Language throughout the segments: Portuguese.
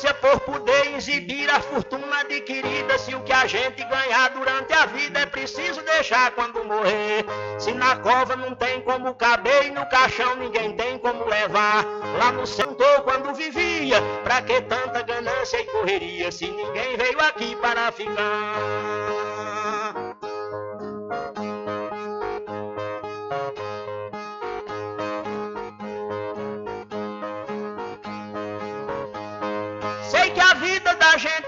Ganância por poder exibir a fortuna adquirida? Se o que a gente ganhar durante a vida é preciso deixar quando morrer. Se na cova não tem como caber e no caixão ninguém tem como levar. Lá no sentou quando vivia. Pra que tanta ganância e correria? Se ninguém veio aqui para ficar.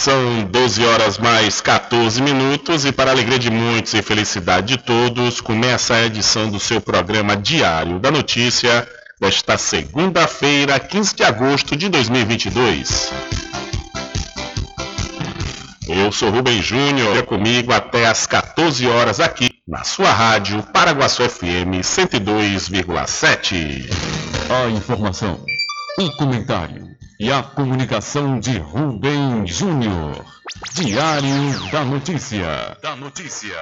São 12 horas mais 14 minutos e para alegria de muitos e felicidade de todos, começa a edição do seu programa Diário da Notícia desta segunda-feira, 15 de agosto de 2022. Eu sou Rubem Júnior, é comigo até às 14 horas aqui na sua rádio Paraguaçu FM 102,7. A informação, o comentário e a comunicação de Rubem Júnior. Diário da Notícia. Da Notícia.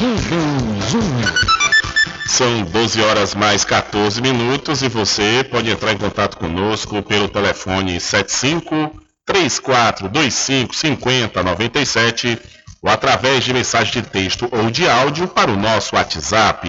Rubem Júnior. São 12 horas mais 14 minutos e você pode entrar em contato conosco pelo telefone 75 3425 5097 ou através de mensagem de texto ou de áudio para o nosso WhatsApp.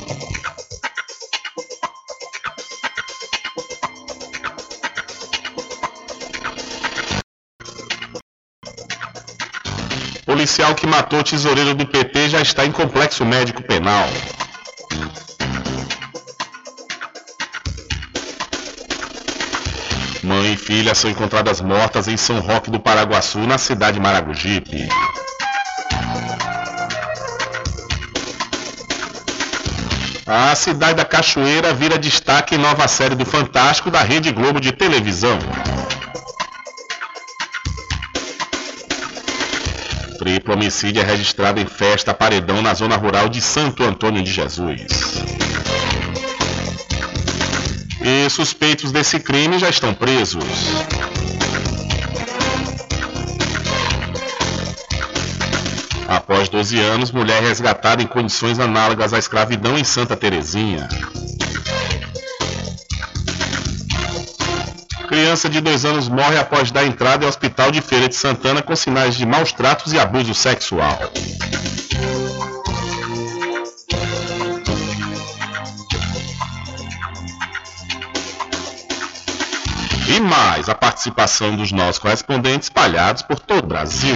Policial que matou tesoureiro do PT já está em complexo médico penal. Mãe e filha são encontradas mortas em São Roque do Paraguaçu, na cidade de Maragogipe. A cidade da Cachoeira vira destaque em nova série do Fantástico da Rede Globo de televisão. Triplo homicídio é registrado em festa paredão na zona rural de Santo Antônio de Jesus. E suspeitos desse crime já estão presos. Após 12 anos, mulher resgatada em condições análogas à escravidão em Santa Terezinha. Criança de 2 anos morre após dar entrada ao hospital de Feira de Santana com sinais de maus tratos e abuso sexual. E mais a participação dos nossos correspondentes espalhados por todo o Brasil.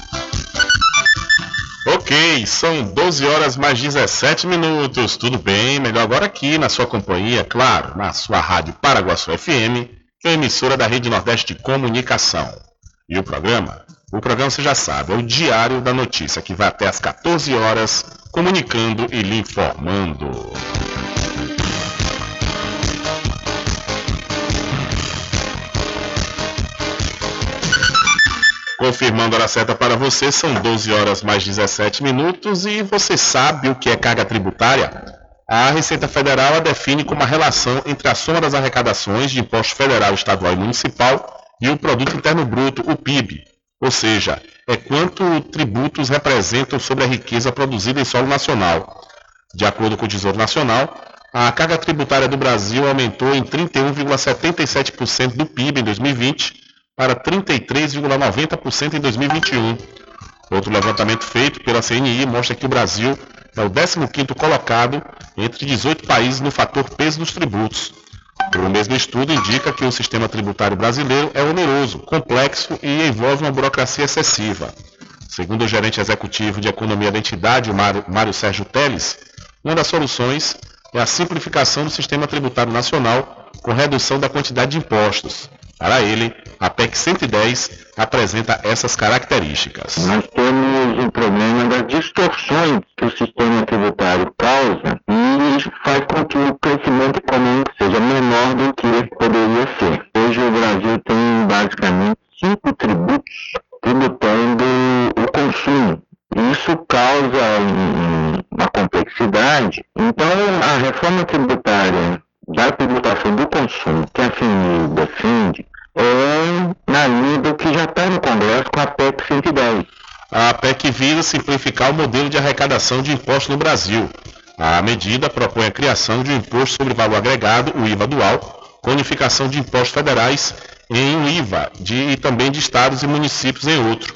Ok, são 12 horas mais 17 minutos. Tudo bem? Melhor agora aqui na sua companhia, claro, na sua rádio Paraguaçu FM, emissora da Rede Nordeste de Comunicação. E o programa? O programa você já sabe, é o Diário da Notícia, que vai até às 14 horas, comunicando e lhe informando. Confirmando a hora certa para você, são 12 horas mais 17 minutos e você sabe o que é carga tributária? A Receita Federal a define como a relação entre a soma das arrecadações de imposto federal, estadual e municipal e o Produto Interno Bruto, o PIB. Ou seja, é quanto tributos representam sobre a riqueza produzida em solo nacional. De acordo com o Tesouro Nacional, a carga tributária do Brasil aumentou em 31,77% do PIB em 2020 para 33,90% em 2021. Outro levantamento feito pela CNI mostra que o Brasil é o 15º colocado entre 18 países no fator peso dos tributos. O mesmo estudo indica que o sistema tributário brasileiro é oneroso, complexo e envolve uma burocracia excessiva. Segundo o gerente executivo de economia da entidade, Mário, Mário Sérgio Teles, uma das soluções é a simplificação do sistema tributário nacional com redução da quantidade de impostos. Para ele, a PEC 110 apresenta essas características. Nós temos o problema das distorções que o sistema tributário causa e faz com que o crescimento econômico seja menor do que poderia ser. Hoje o Brasil tem basicamente cinco tributos tributando o consumo. Isso causa uma complexidade. Então, a reforma tributária da tributação do consumo que a FMI defende é na linha do que já está no Congresso com a PEC 110. A PEC visa simplificar o modelo de arrecadação de impostos no Brasil. A medida propõe a criação de um imposto sobre valor agregado, o IVA dual, com unificação de impostos federais em um IVA de, e também de estados e municípios em outro.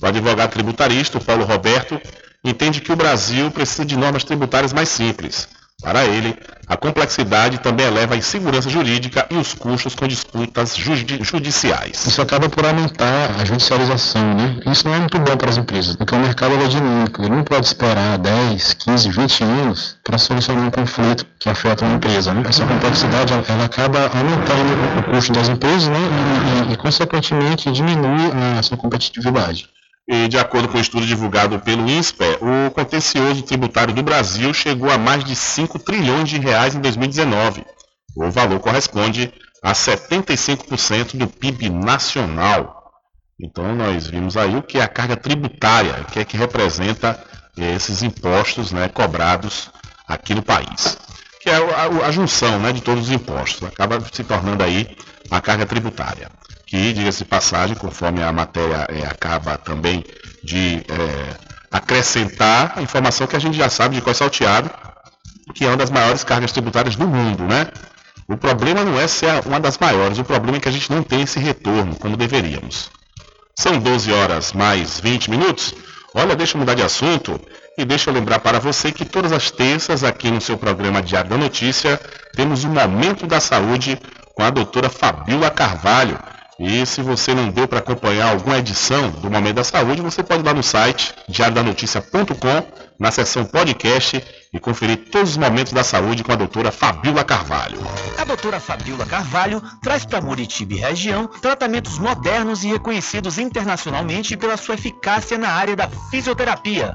O advogado tributarista, o Paulo Roberto, entende que o Brasil precisa de normas tributárias mais simples para ele, a complexidade também eleva a insegurança jurídica e os custos com disputas judi judiciais. Isso acaba por aumentar a judicialização, né? Isso não é muito bom para as empresas, porque o mercado é dinâmico, ele não pode esperar 10, 15, 20 anos para solucionar um conflito que afeta uma empresa, né? Essa complexidade, ela acaba aumentando o custo das empresas, né? E, e, e consequentemente, diminui a sua competitividade. E de acordo com o um estudo divulgado pelo INSPE, o contencioso tributário do Brasil chegou a mais de 5 trilhões de reais em 2019. O valor corresponde a 75% do PIB nacional. Então nós vimos aí o que é a carga tributária, o que é que representa esses impostos né, cobrados aqui no país. Que é a, a junção né, de todos os impostos. Acaba se tornando aí a carga tributária. Que, diga-se passagem, conforme a matéria é, acaba também de é, acrescentar a informação que a gente já sabe de qual é salteado, que é uma das maiores cargas tributárias do mundo, né? O problema não é ser uma das maiores, o problema é que a gente não tem esse retorno como deveríamos. São 12 horas mais 20 minutos. Olha, deixa eu mudar de assunto e deixa eu lembrar para você que todas as terças aqui no seu programa Diário da Notícia temos o Momento da Saúde com a doutora Fabiola Carvalho. E se você não deu para acompanhar alguma edição do Momento da Saúde, você pode ir lá no site diariodanoticia.com, na seção podcast e conferir todos os momentos da saúde com a doutora Fabiola Carvalho. A doutora Fabiola Carvalho traz para Muritiba e região tratamentos modernos e reconhecidos internacionalmente pela sua eficácia na área da fisioterapia.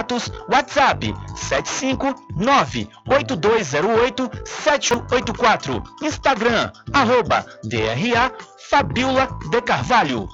Contatos WhatsApp 759-8208-784. Instagram, arroba DRA Fabiola de Carvalho.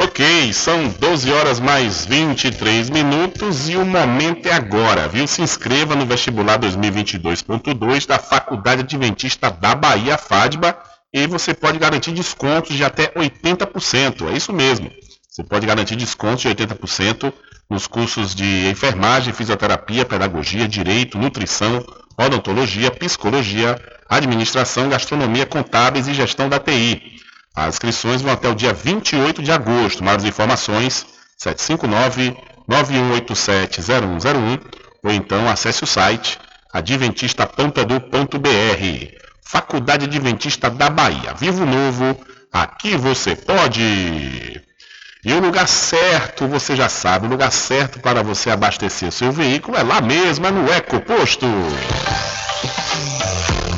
Ok, são 12 horas mais 23 minutos e o momento é agora, viu? Se inscreva no vestibular 2022.2 da Faculdade Adventista da Bahia, FADBA, e você pode garantir descontos de até 80%. É isso mesmo. Você pode garantir descontos de 80% nos cursos de enfermagem, fisioterapia, pedagogia, direito, nutrição, odontologia, psicologia, administração, gastronomia, contábeis e gestão da TI. As inscrições vão até o dia 28 de agosto. Mais informações 759-9187-0101 ou então acesse o site adventista.edu.br. Faculdade Adventista da Bahia. Vivo Novo, aqui você pode! E o lugar certo, você já sabe, o lugar certo para você abastecer seu veículo é lá mesmo, é no Ecoposto.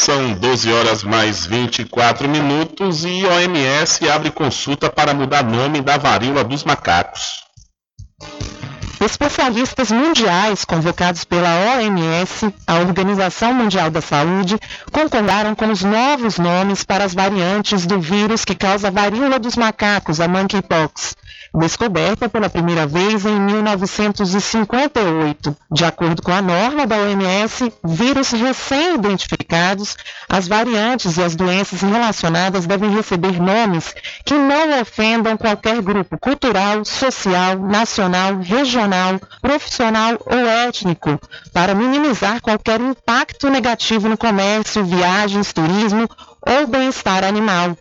São 12 horas mais 24 minutos e OMS abre consulta para mudar nome da varíola dos macacos. Especialistas mundiais convocados pela OMS, a Organização Mundial da Saúde, concordaram com os novos nomes para as variantes do vírus que causa varíola dos macacos, a monkeypox descoberta pela primeira vez em 1958. De acordo com a norma da OMS, vírus recém-identificados, as variantes e as doenças relacionadas devem receber nomes que não ofendam qualquer grupo cultural, social, nacional, regional, profissional ou étnico, para minimizar qualquer impacto negativo no comércio, viagens, turismo ou bem-estar animal.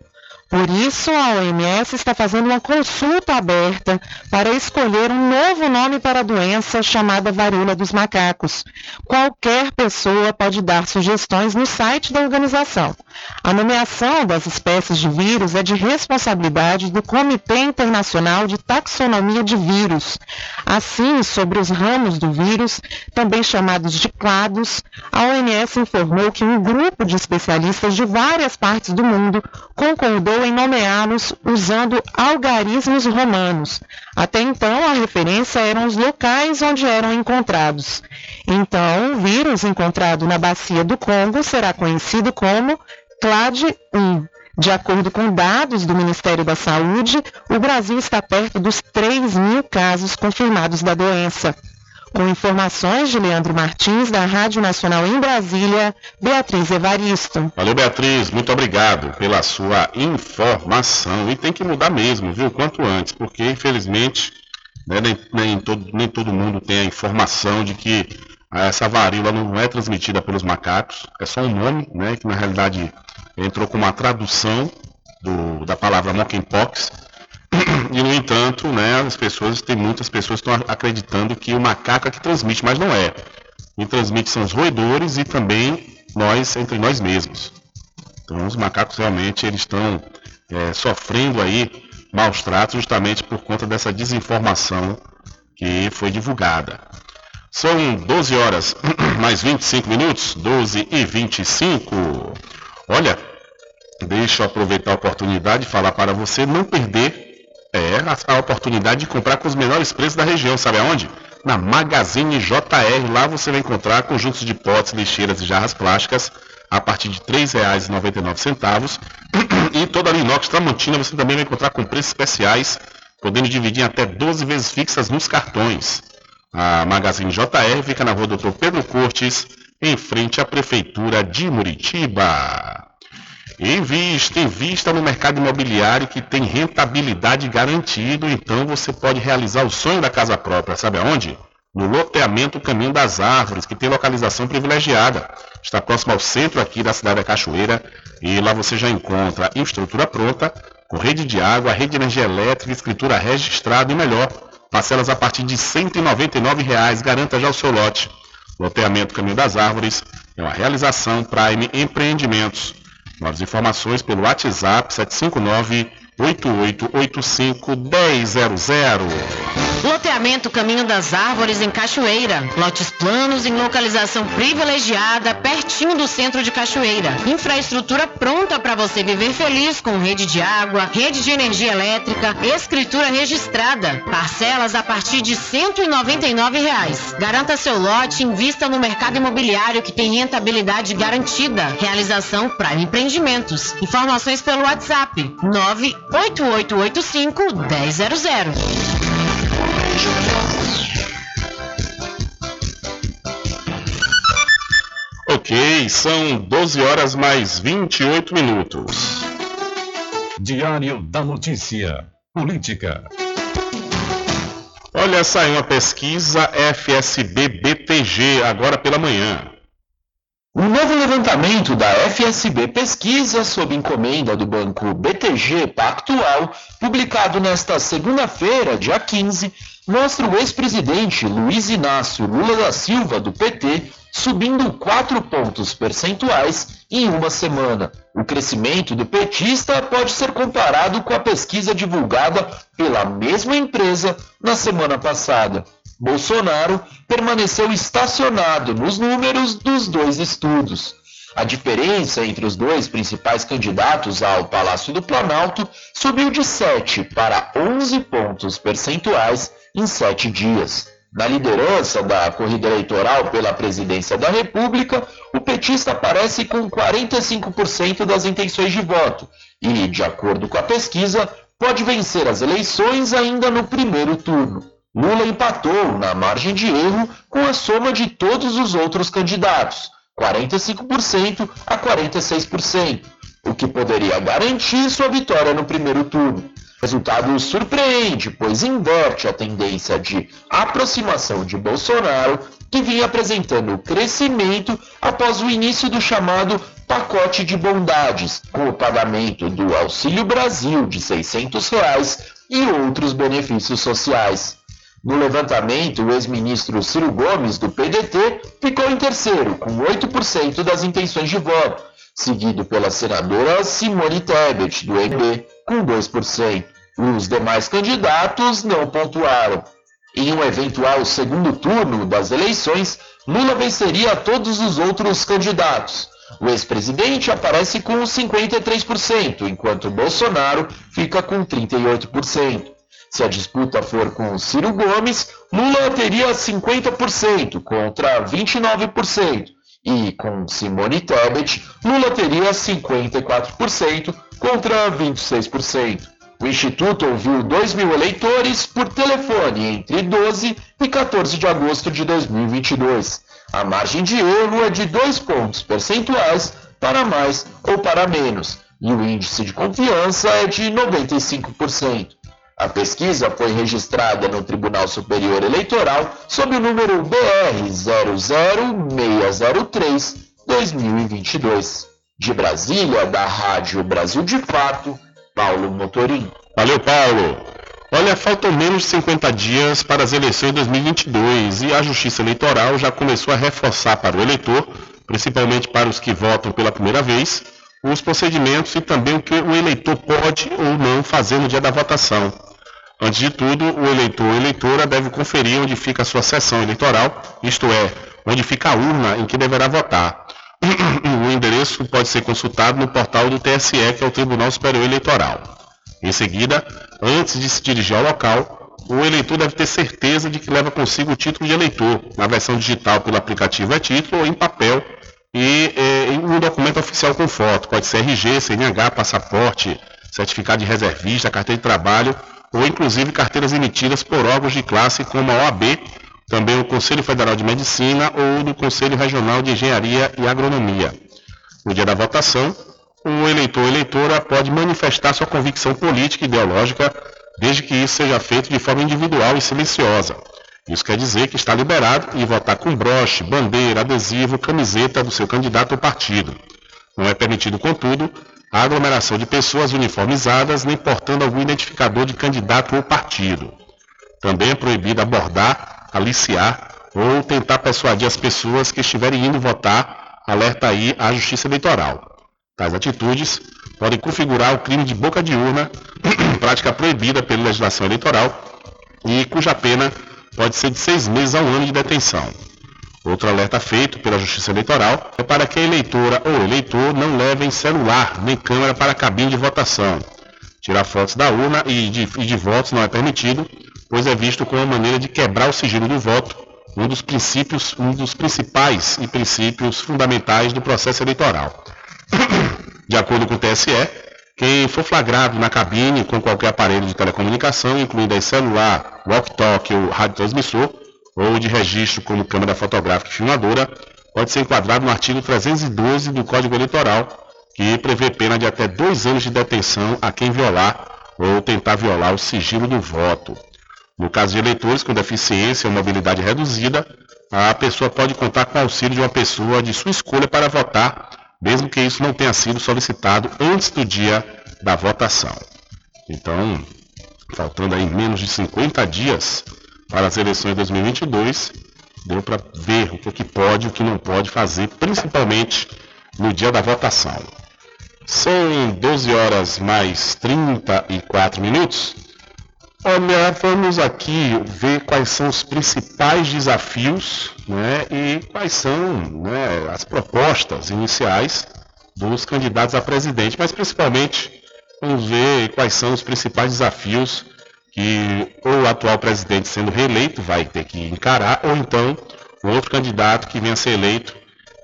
Por isso, a OMS está fazendo uma consulta aberta para escolher um novo nome para a doença chamada varíola dos macacos. Qualquer pessoa pode dar sugestões no site da organização. A nomeação das espécies de vírus é de responsabilidade do Comitê Internacional de Taxonomia de Vírus. Assim, sobre os ramos do vírus, também chamados de clados, a OMS informou que um grupo de especialistas de várias partes do mundo concordou em nomeá-los usando algarismos romanos. Até então, a referência eram os locais onde eram encontrados. Então, o vírus encontrado na bacia do Congo será conhecido como CLAD 1. De acordo com dados do Ministério da Saúde, o Brasil está perto dos 3 mil casos confirmados da doença. Com informações de Leandro Martins, da Rádio Nacional em Brasília, Beatriz Evaristo. Valeu, Beatriz. Muito obrigado pela sua informação. E tem que mudar mesmo, viu? Quanto antes, porque infelizmente né, nem, nem, todo, nem todo mundo tem a informação de que essa varíola não é transmitida pelos macacos, é só um nome, né, que na realidade entrou com uma tradução do, da palavra monkeypox. E no entanto, né, as pessoas, tem muitas pessoas que estão acreditando que o macaco é que transmite, mas não é. Quem transmite são os roedores e também nós, entre nós mesmos. Então os macacos realmente eles estão é, sofrendo aí maus tratos justamente por conta dessa desinformação que foi divulgada. São 12 horas mais 25 minutos, 12 e 25. Olha, deixa eu aproveitar a oportunidade de falar para você não perder é, a, a oportunidade de comprar com os menores preços da região, sabe aonde? Na Magazine JR. Lá você vai encontrar conjuntos de potes, lixeiras e jarras plásticas a partir de R$ 3,99. E toda a inox Tramontina você também vai encontrar com preços especiais, podendo dividir até 12 vezes fixas nos cartões. A Magazine JR fica na rua Doutor Pedro Cortes, em frente à Prefeitura de Muritiba. Invista, invista no mercado imobiliário que tem rentabilidade garantido, então você pode realizar o sonho da casa própria. Sabe aonde? No loteamento Caminho das Árvores, que tem localização privilegiada. Está próximo ao centro aqui da cidade da Cachoeira e lá você já encontra estrutura pronta, com rede de água, rede de energia elétrica, escritura registrada e melhor, Parcelas a partir de 199 reais. Garanta já o seu lote. Loteamento Caminho das Árvores é uma realização Prime Empreendimentos. Novas informações pelo WhatsApp 759 8885 100. Loteamento Caminho das Árvores em Cachoeira. Lotes planos em localização privilegiada, pertinho do centro de Cachoeira. Infraestrutura pronta para você viver feliz com rede de água, rede de energia elétrica, escritura registrada. Parcelas a partir de 199 reais. Garanta seu lote invista no mercado imobiliário que tem rentabilidade garantida. Realização Prime Empreendimentos. Informações pelo WhatsApp 98885 100. Ok, são 12 horas mais 28 minutos. Diário da Notícia. Política. Olha, saiu uma pesquisa FSB-BTG agora pela manhã. Um novo levantamento da FSB Pesquisa, sob encomenda do banco BTG Pactual, publicado nesta segunda-feira, dia 15, mostra o ex-presidente Luiz Inácio Lula da Silva, do PT, subindo 4 pontos percentuais em uma semana. O crescimento do petista pode ser comparado com a pesquisa divulgada pela mesma empresa na semana passada. Bolsonaro permaneceu estacionado nos números dos dois estudos. A diferença entre os dois principais candidatos ao Palácio do Planalto subiu de 7 para 11 pontos percentuais em sete dias. Na liderança da corrida eleitoral pela presidência da República, o petista aparece com 45% das intenções de voto e, de acordo com a pesquisa, pode vencer as eleições ainda no primeiro turno. Lula empatou na margem de erro com a soma de todos os outros candidatos, 45% a 46%, o que poderia garantir sua vitória no primeiro turno. Resultado surpreende, pois inverte a tendência de aproximação de Bolsonaro, que vinha apresentando crescimento após o início do chamado pacote de bondades, com o pagamento do Auxílio Brasil de 600 reais e outros benefícios sociais. No levantamento, o ex-ministro Ciro Gomes, do PDT, ficou em terceiro, com 8% das intenções de voto, seguido pela senadora Simone Tebet, do MB, com 2%. Os demais candidatos não pontuaram. Em um eventual segundo turno das eleições, Lula venceria todos os outros candidatos. O ex-presidente aparece com 53%, enquanto Bolsonaro fica com 38%. Se a disputa for com Ciro Gomes, Lula teria 50% contra 29%. E com Simone Tebet, Lula teria 54% contra 26%. O Instituto ouviu 2 mil eleitores por telefone entre 12 e 14 de agosto de 2022. A margem de erro é de 2 pontos percentuais para mais ou para menos, e o índice de confiança é de 95%. A pesquisa foi registrada no Tribunal Superior Eleitoral sob o número BR 00603-2022. De Brasília, da Rádio Brasil de Fato, Paulo Motorim. Valeu, Paulo. Olha, faltam menos de 50 dias para as eleições de 2022 e a Justiça Eleitoral já começou a reforçar para o eleitor, principalmente para os que votam pela primeira vez, os procedimentos e também o que o eleitor pode ou não fazer no dia da votação. Antes de tudo, o eleitor ou eleitora deve conferir onde fica a sua sessão eleitoral, isto é, onde fica a urna em que deverá votar. o endereço pode ser consultado no portal do TSE, que é o Tribunal Superior Eleitoral. Em seguida, antes de se dirigir ao local, o eleitor deve ter certeza de que leva consigo o título de eleitor, na versão digital pelo aplicativo é título ou em papel e é, em um documento oficial com foto, pode ser RG, CNH, passaporte, certificado de reservista, carteira de trabalho ou inclusive carteiras emitidas por órgãos de classe como a OAB, também o Conselho Federal de Medicina ou do Conselho Regional de Engenharia e Agronomia. No dia da votação, o eleitor ou eleitora pode manifestar sua convicção política e ideológica, desde que isso seja feito de forma individual e silenciosa. Isso quer dizer que está liberado e votar com broche, bandeira, adesivo, camiseta do seu candidato ou partido. Não é permitido, contudo, a aglomeração de pessoas uniformizadas, nem portando algum identificador de candidato ou partido. Também é proibido abordar, aliciar ou tentar persuadir as pessoas que estiverem indo votar, alerta aí a Justiça Eleitoral. Tais atitudes podem configurar o crime de boca de urna, prática proibida pela legislação eleitoral e cuja pena pode ser de seis meses a um ano de detenção. Outro alerta feito pela Justiça Eleitoral é para que a eleitora ou eleitor não levem celular nem câmera para a cabine de votação. Tirar fotos da urna e de, e de votos não é permitido, pois é visto como uma maneira de quebrar o sigilo do voto, um dos princípios, um dos principais e princípios fundamentais do processo eleitoral. De acordo com o TSE, quem for flagrado na cabine com qualquer aparelho de telecomunicação, incluindo aí celular, walkie-talkie ou radiotransmissor, ou de registro como câmera fotográfica e filmadora, pode ser enquadrado no artigo 312 do Código Eleitoral, que prevê pena de até dois anos de detenção a quem violar ou tentar violar o sigilo do voto. No caso de eleitores com deficiência ou mobilidade reduzida, a pessoa pode contar com o auxílio de uma pessoa de sua escolha para votar mesmo que isso não tenha sido solicitado antes do dia da votação. Então, faltando aí menos de 50 dias para as eleições de 2022, deu para ver o que, que pode e o que não pode fazer, principalmente no dia da votação. São 12 horas mais 34 minutos. Olha, vamos aqui ver quais são os principais desafios né, e quais são né, as propostas iniciais dos candidatos a presidente, mas principalmente vamos ver quais são os principais desafios que o atual presidente sendo reeleito vai ter que encarar, ou então o outro candidato que venha a ser eleito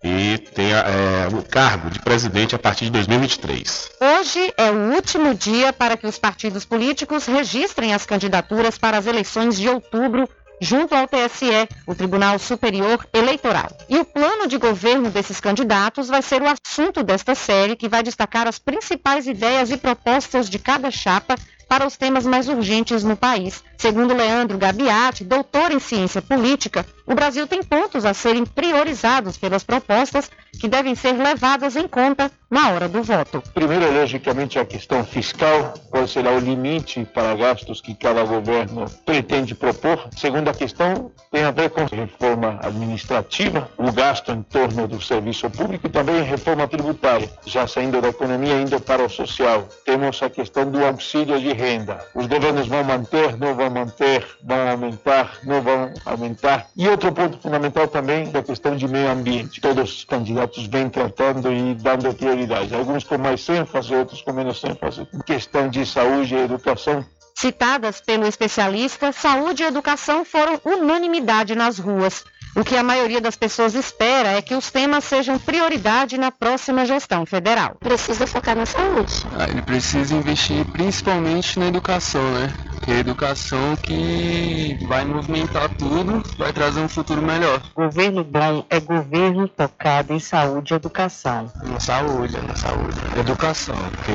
e tenha é, o cargo de presidente a partir de 2023. Hoje é o último dia para que os partidos políticos registrem as candidaturas para as eleições de outubro junto ao TSE, o Tribunal Superior Eleitoral. E o plano de governo desses candidatos vai ser o assunto desta série, que vai destacar as principais ideias e propostas de cada chapa para os temas mais urgentes no país. Segundo Leandro Gabiati, doutor em ciência política, o Brasil tem pontos a serem priorizados pelas propostas que devem ser levadas em conta na hora do voto. Primeiro, logicamente, a questão fiscal, qual será o limite para gastos que cada governo pretende propor. Segunda questão tem a ver com a reforma administrativa, o gasto em torno do serviço público e também reforma tributária. Já saindo da economia, indo para o social, temos a questão do auxílio de renda. Os governos vão manter, não vão manter, vão aumentar, não vão aumentar. E outro ponto fundamental também da questão de meio ambiente. Todos os candidatos vêm tratando e dando prioridade. Alguns com mais ênfase, outros com menos ênfase. Em questão de saúde e educação, Citadas pelo especialista, saúde e educação foram unanimidade nas ruas. O que a maioria das pessoas espera é que os temas sejam prioridade na próxima gestão federal. Precisa focar na saúde. Ah, ele precisa investir principalmente na educação, né? Que é a educação que vai movimentar tudo, vai trazer um futuro melhor. Governo bom é governo focado em saúde e educação. Na saúde, na saúde. Educação, porque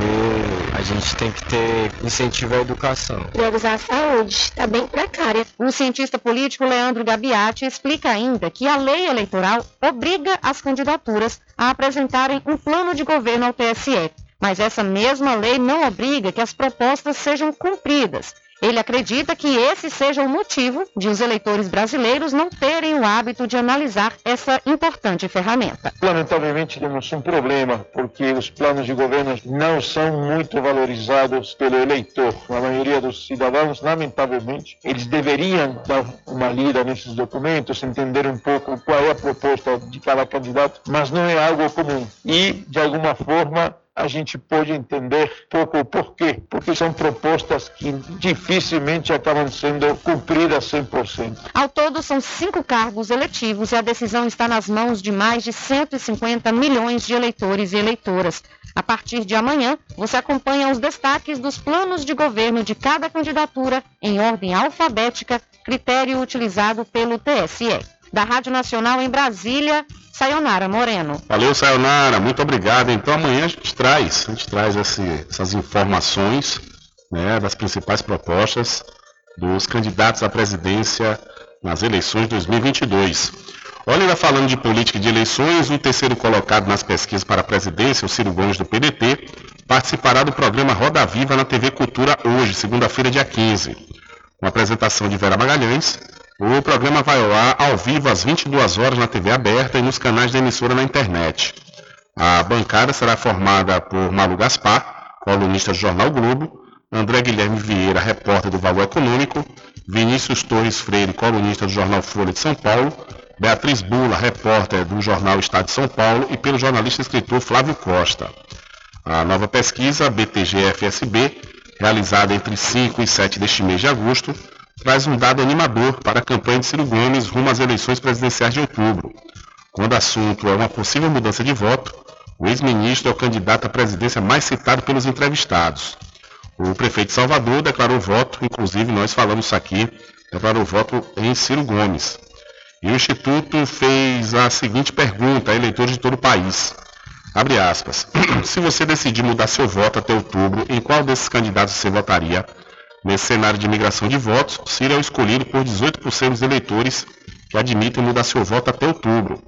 a gente tem que ter incentivo à educação. Priorizar a saúde, está bem precária. O cientista político Leandro Gabiati explica ainda que a lei eleitoral obriga as candidaturas a apresentarem um plano de governo ao TSE. Mas essa mesma lei não obriga que as propostas sejam cumpridas. Ele acredita que esse seja o motivo de os eleitores brasileiros não terem o hábito de analisar essa importante ferramenta. Lamentavelmente temos um problema, porque os planos de governo não são muito valorizados pelo eleitor. A maioria dos cidadãos, lamentavelmente, eles deveriam dar uma lida nesses documentos, entender um pouco qual é a proposta de cada candidato, mas não é algo comum. E, de alguma forma, a gente pode entender pouco o porquê, porque são propostas que dificilmente acabam sendo cumpridas 100%. Ao todo, são cinco cargos eletivos e a decisão está nas mãos de mais de 150 milhões de eleitores e eleitoras. A partir de amanhã, você acompanha os destaques dos planos de governo de cada candidatura em ordem alfabética, critério utilizado pelo TSE. Da Rádio Nacional em Brasília, Sayonara Moreno. Valeu, Sayonara, muito obrigado. Então amanhã a gente traz, a gente traz esse, essas informações né, das principais propostas dos candidatos à presidência nas eleições de 2022. Olha, ainda falando de política de eleições, o terceiro colocado nas pesquisas para a presidência, o Ciro Gomes do PDT, participará do programa Roda Viva na TV Cultura hoje, segunda-feira, dia 15. Com apresentação de Vera Magalhães, o programa vai ao ar ao vivo às 22 horas na TV aberta e nos canais da emissora na internet. A bancada será formada por Malu Gaspar, colunista do Jornal Globo, André Guilherme Vieira, repórter do Valor Econômico, Vinícius Torres Freire, colunista do Jornal Folha de São Paulo, Beatriz Bula, repórter do Jornal Estado de São Paulo e pelo jornalista e escritor Flávio Costa. A nova pesquisa, BTG-FSB, realizada entre 5 e 7 deste mês de agosto, traz um dado animador para a campanha de Ciro Gomes rumo às eleições presidenciais de outubro. Quando o assunto é uma possível mudança de voto, o ex-ministro é o candidato à presidência mais citado pelos entrevistados. O prefeito de Salvador declarou voto, inclusive nós falamos aqui, declarou voto em Ciro Gomes. E o Instituto fez a seguinte pergunta a eleitores de todo o país. Abre aspas. Se você decidir mudar seu voto até outubro, em qual desses candidatos você votaria? Nesse cenário de migração de votos, Ciro é o escolhido por 18% dos eleitores que admitem mudar seu voto até outubro.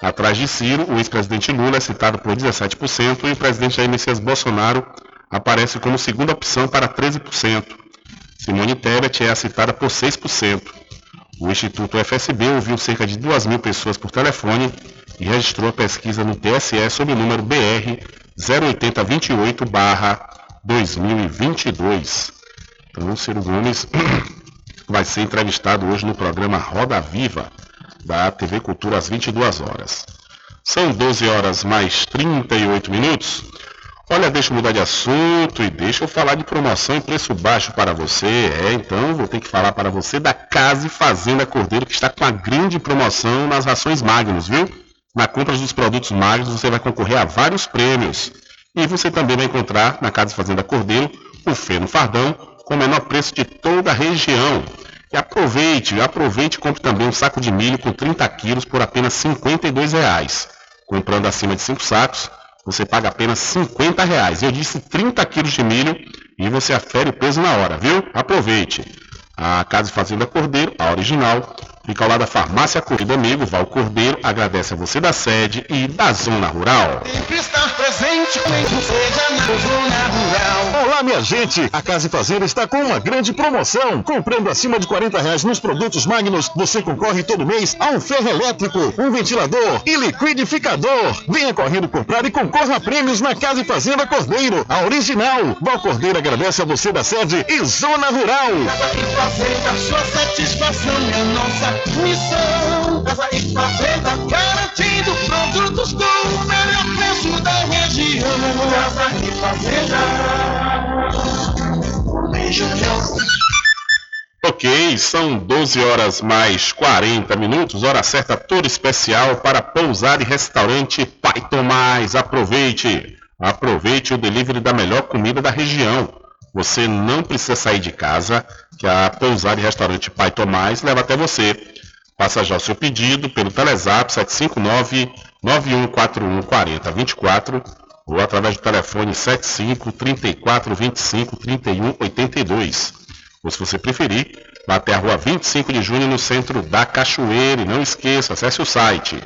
Atrás de Ciro, o ex-presidente Lula é citado por 17% e o presidente Jair Messias Bolsonaro aparece como segunda opção para 13%. Simone Tebet é a citada por 6%. O Instituto FSB ouviu cerca de 2 mil pessoas por telefone e registrou a pesquisa no TSE sob o número BR 08028-2022. Então, Ciro Gomes vai ser entrevistado hoje no programa Roda Viva, da TV Cultura, às 22 horas. São 12 horas mais 38 minutos. Olha, deixa eu mudar de assunto e deixa eu falar de promoção e preço baixo para você. É, então vou ter que falar para você da Casa e Fazenda Cordeiro, que está com uma grande promoção nas rações Magnus, viu? Na compra dos produtos Magnus você vai concorrer a vários prêmios. E você também vai encontrar na Casa e Fazenda Cordeiro o feno fardão com o menor preço de toda a região. E aproveite, aproveite e compre também um saco de milho com 30 quilos por apenas R$ 52,00. Comprando acima de 5 sacos, você paga apenas 50 reais. Eu disse 30 quilos de milho e você afere o peso na hora, viu? Aproveite. A Casa Fazenda Cordeiro, a original, fica ao lado da Farmácia Corrida Amigo, Val Cordeiro, agradece a você da sede e da Zona Rural. Sempre estar presente, Olá, minha gente! A Casa e Fazenda está com uma grande promoção. Comprando acima de 40 reais nos produtos Magnus, você concorre todo mês a um ferro elétrico, um ventilador e liquidificador. Venha correndo comprar e concorra a prêmios na Casa e Fazenda Cordeiro, a original. Val Cordeiro agradece a você da sede e Zona Rural. Casa e Fazenda, sua satisfação é nossa missão. Casa e Fazenda, garantindo produtos com o melhor preço da região. Fazenda. Ok, são 12 horas mais 40 minutos, hora certa toda especial para pousar e restaurante Pai Tomás. Aproveite, aproveite o delivery da melhor comida da região. Você não precisa sair de casa, que a pousar e restaurante Pai Tomás leva até você. Faça já o seu pedido pelo Telezap 759 9141 4024 ou através do telefone 75 34 25 31 82. Ou se você preferir, vá até a rua 25 de junho no centro da Cachoeira. E não esqueça, acesse o site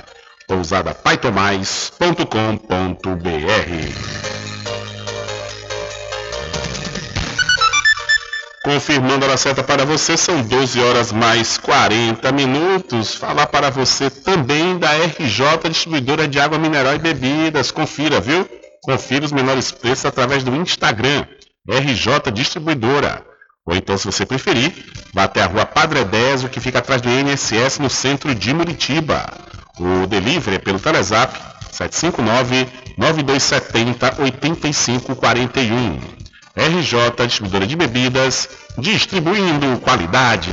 pousadapaitomais.com.br. Confirmando a hora certa para você, são 12 horas mais 40 minutos. Falar para você também da RJ Distribuidora de Água Mineral e Bebidas. Confira, viu? Confira os menores preços através do Instagram, RJ Distribuidora. Ou então, se você preferir, vá até a rua Padre Désio, que fica atrás do INSS, no centro de Muritiba. O delivery é pelo Telezap 759-9270-8541. RJ Distribuidora de Bebidas, distribuindo qualidade.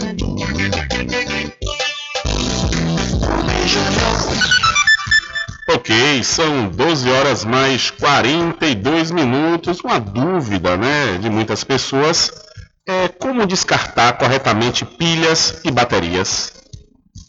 Ok, são 12 horas mais 42 minutos. Uma dúvida, né, de muitas pessoas é como descartar corretamente pilhas e baterias.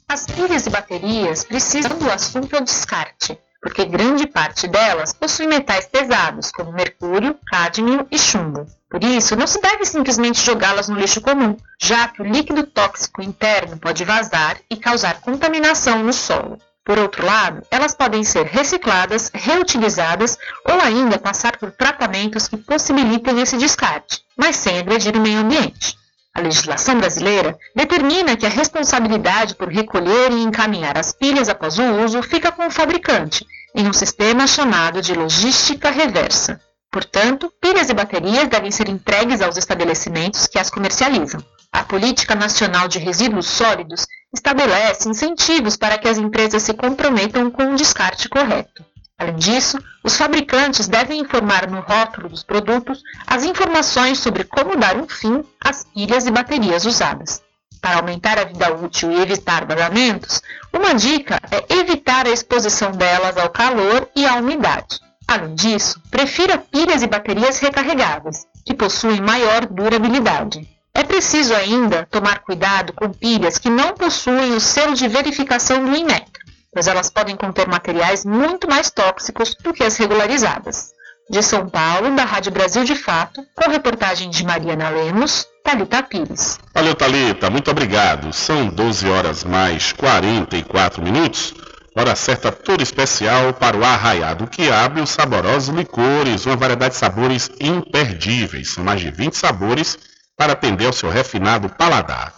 As pilhas e baterias precisam do assunto ao descarte, porque grande parte delas possui metais pesados, como mercúrio, cádmio e chumbo. Por isso, não se deve simplesmente jogá-las no lixo comum, já que o líquido tóxico interno pode vazar e causar contaminação no solo. Por outro lado, elas podem ser recicladas, reutilizadas ou ainda passar por tratamentos que possibilitem esse descarte, mas sem agredir o meio ambiente. A legislação brasileira determina que a responsabilidade por recolher e encaminhar as pilhas após o uso fica com o fabricante, em um sistema chamado de logística reversa. Portanto, pilhas e baterias devem ser entregues aos estabelecimentos que as comercializam. A Política Nacional de Resíduos Sólidos estabelece incentivos para que as empresas se comprometam com o descarte correto. Além disso, os fabricantes devem informar no rótulo dos produtos as informações sobre como dar um fim às pilhas e baterias usadas. Para aumentar a vida útil e evitar vazamentos, uma dica é evitar a exposição delas ao calor e à umidade. Além disso, prefira pilhas e baterias recarregáveis, que possuem maior durabilidade. É preciso ainda tomar cuidado com pilhas que não possuem o selo de verificação do INEC, pois elas podem conter materiais muito mais tóxicos do que as regularizadas. De São Paulo, da Rádio Brasil de Fato, com reportagem de Mariana Lemos, Talita Pires. Valeu, Talita, muito obrigado. São 12 horas mais 44 minutos. Hora certa toda especial para o Arraiado Quiabo e os saborosos licores, uma variedade de sabores imperdíveis. São mais de 20 sabores para atender ao seu refinado paladar.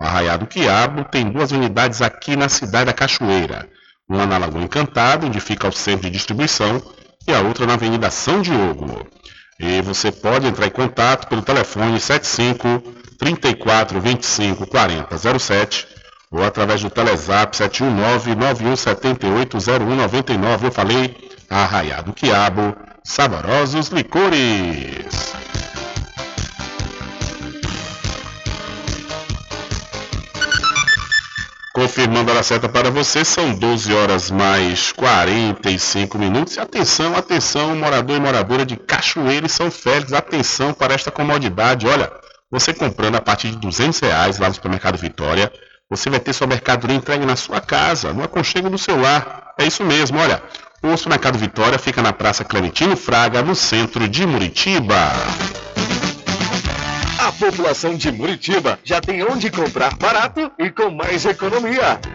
O Arraiado Quiabo tem duas unidades aqui na cidade da Cachoeira. Uma na Lagoa Encantada, onde fica o centro de distribuição, e a outra na Avenida São Diogo. E você pode entrar em contato pelo telefone 75 34 25 40 07 ou através do Telezap 719 9178 0199. Eu falei Arraiado Quiabo, saborosos licores. Confirmando a hora certa para você, são 12 horas mais 45 minutos. E atenção, atenção, morador e moradora de Cachoeira e São Félix, atenção para esta comodidade. Olha, você comprando a partir de 200 reais lá no supermercado Vitória, você vai ter sua mercadoria entregue na sua casa, no aconchego do seu lar. É isso mesmo, olha. O supermercado Vitória fica na Praça Clementino Fraga, no centro de Muritiba. População de Muritiba já tem onde comprar barato e com mais economia.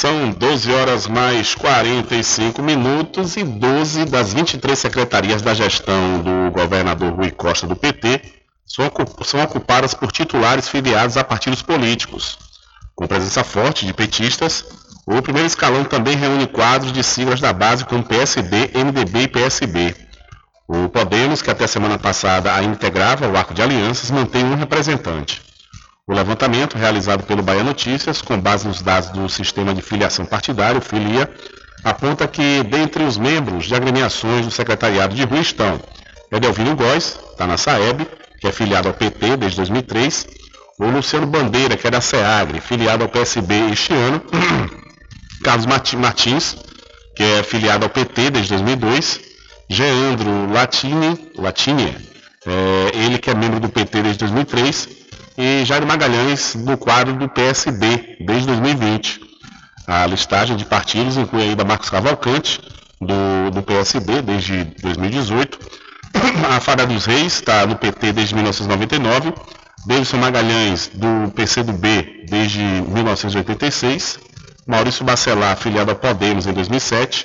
São 12 horas mais 45 minutos e 12 das 23 secretarias da gestão do governador Rui Costa do PT são, ocupadas por titulares filiados a partidos políticos. Com presença forte de petistas, o primeiro escalão também reúne quadros de siglas da base como PSD, MDB e PSB. O Podemos, que até semana passada ainda integrava o arco de alianças, mantém um representante. O levantamento, realizado pelo Bahia Notícias, com base nos dados do Sistema de Filiação Partidário, FILIA, aponta que, dentre os membros de agremiações do secretariado de Rui estão Edelvino Góes, está na SAEB, que é filiado ao PT desde 2003, o Luciano Bandeira, que é da SEAGRE, filiado ao PSB este ano, Carlos Martins, que é filiado ao PT desde 2002, Geandro Latini, Latini é, ele que é membro do PT desde 2003, e Jairo Magalhães, do quadro do PSB, desde 2020. A listagem de partidos inclui ainda Marcos Cavalcante, do, do PSB, desde 2018. A Fada dos Reis está no PT desde 1999. Davidson Magalhães, do PCdoB, desde 1986. Maurício Bacelar, afiliado ao Podemos em 2007.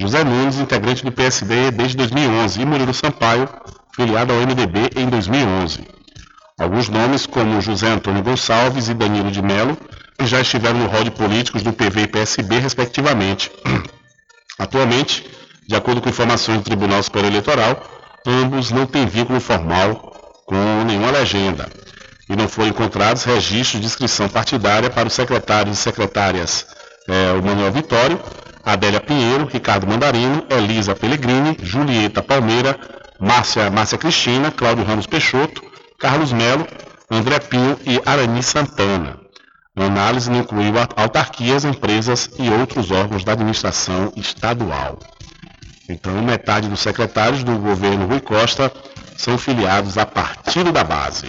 José Nunes, integrante do PSD desde 2011, e Murilo Sampaio, filiado ao MDB em 2011. Alguns nomes, como José Antônio Gonçalves e Danilo de Melo, já estiveram no rol de políticos do PV e PSB, respectivamente. Atualmente, de acordo com informações do Tribunal Superior Eleitoral, ambos não têm vínculo formal com nenhuma legenda e não foram encontrados registros de inscrição partidária para os secretários e secretárias é, o Manuel Vitório, Adélia Pinheiro, Ricardo Mandarino, Elisa Pellegrini, Julieta Palmeira, Márcia, Márcia Cristina, Cláudio Ramos Peixoto, Carlos Melo, André Pinho e Arani Santana. A análise não incluiu autarquias, empresas e outros órgãos da administração estadual. Então, metade dos secretários do governo Rui Costa são filiados a partido da base.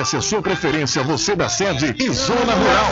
a sua preferência, você da sede e Zona Rural.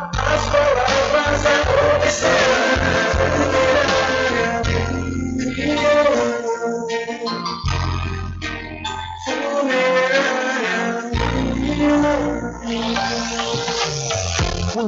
as palavras a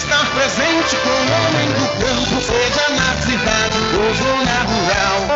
Estar presente com o homem do campo, seja na cidade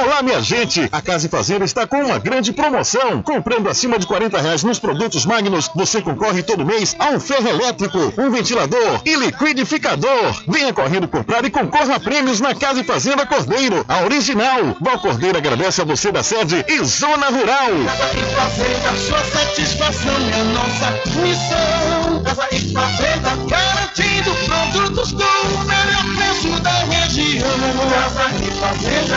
Olá, minha gente! A Casa e Fazenda está com uma grande promoção. Comprando acima de 40 reais nos produtos Magnus, você concorre todo mês a um ferro elétrico, um ventilador e liquidificador. Venha correndo comprar e concorra a prêmios na Casa e Fazenda Cordeiro, a original. Val Cordeiro agradece a você da sede e Zona Rural. Casa e Fazenda, sua satisfação é a nossa missão. Casa e Fazenda, garantindo produtos com o melhor preço da região. Casa e Fazenda.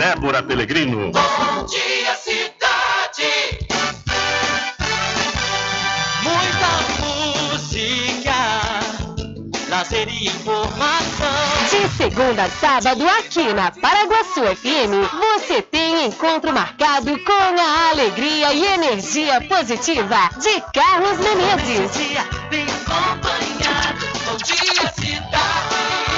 Débora Pelegrino. Bom dia, cidade. Muita música, lazer e informação. De segunda a sábado, aqui na Paraguaçu FM, você tem encontro marcado com a alegria e energia positiva de Carlos Menezes. Bem acompanhado. Bom dia, cidade.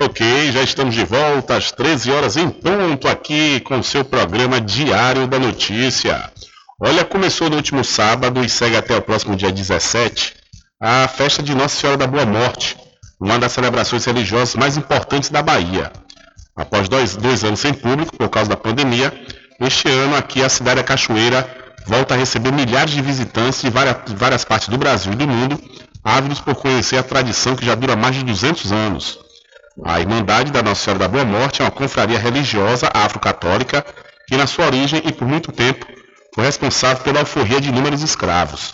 Ok, já estamos de volta às 13 horas em ponto aqui com o seu programa Diário da Notícia. Olha, começou no último sábado e segue até o próximo dia 17 a festa de Nossa Senhora da Boa Morte, uma das celebrações religiosas mais importantes da Bahia. Após dois, dois anos sem público por causa da pandemia, este ano aqui a cidade da Cachoeira volta a receber milhares de visitantes de várias, várias partes do Brasil e do mundo, ávidos por conhecer a tradição que já dura mais de 200 anos. A Irmandade da Nossa Senhora da Boa Morte é uma confraria religiosa afro-católica que, na sua origem e por muito tempo, foi responsável pela alforria de inúmeros escravos.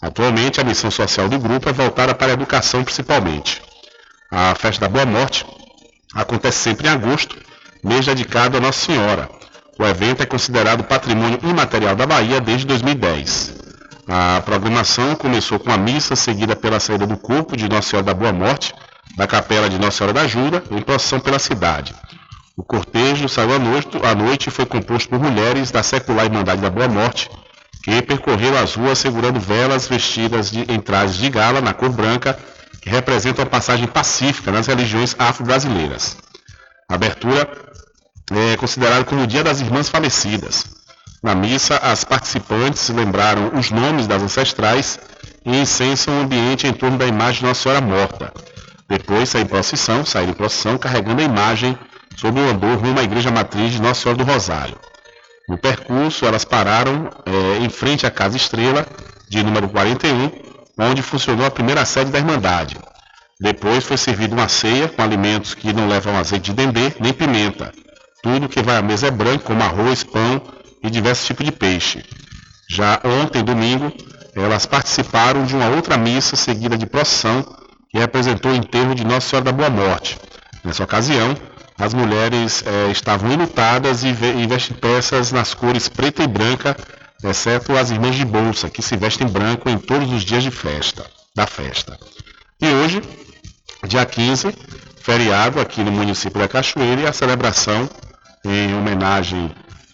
Atualmente, a missão social do grupo é voltada para a educação principalmente. A Festa da Boa Morte acontece sempre em agosto, mês dedicado a Nossa Senhora. O evento é considerado patrimônio imaterial da Bahia desde 2010. A programação começou com a missa seguida pela saída do corpo de Nossa Senhora da Boa Morte da Capela de Nossa Senhora da Ajuda em procissão pela cidade. O cortejo saiu à noite, à noite e foi composto por mulheres da secular Irmandade da Boa Morte, que percorreram as ruas segurando velas vestidas de, em trajes de gala na cor branca, que representam a passagem pacífica nas religiões afro-brasileiras. A abertura é considerada como o Dia das Irmãs Falecidas. Na missa, as participantes lembraram os nomes das ancestrais e incensam o ambiente em torno da imagem de Nossa Senhora morta. Depois em procissão, saíram em procissão carregando a imagem sob o andor rumo à igreja matriz de Nossa Senhora do Rosário. No percurso, elas pararam é, em frente à Casa Estrela, de número 41, onde funcionou a primeira sede da Irmandade. Depois foi servida uma ceia com alimentos que não levam azeite de dendê nem pimenta. Tudo que vai à mesa é branco, como arroz, pão e diversos tipos de peixe. Já ontem, domingo, elas participaram de uma outra missa seguida de procissão que representou o enterro de Nossa Senhora da Boa Morte. Nessa ocasião, as mulheres eh, estavam enlutadas e, e vestem peças nas cores preta e branca, exceto as irmãs de bolsa, que se vestem branco em todos os dias de festa, da festa. E hoje, dia 15, feriado aqui no município da Cachoeira, e a celebração em homenagem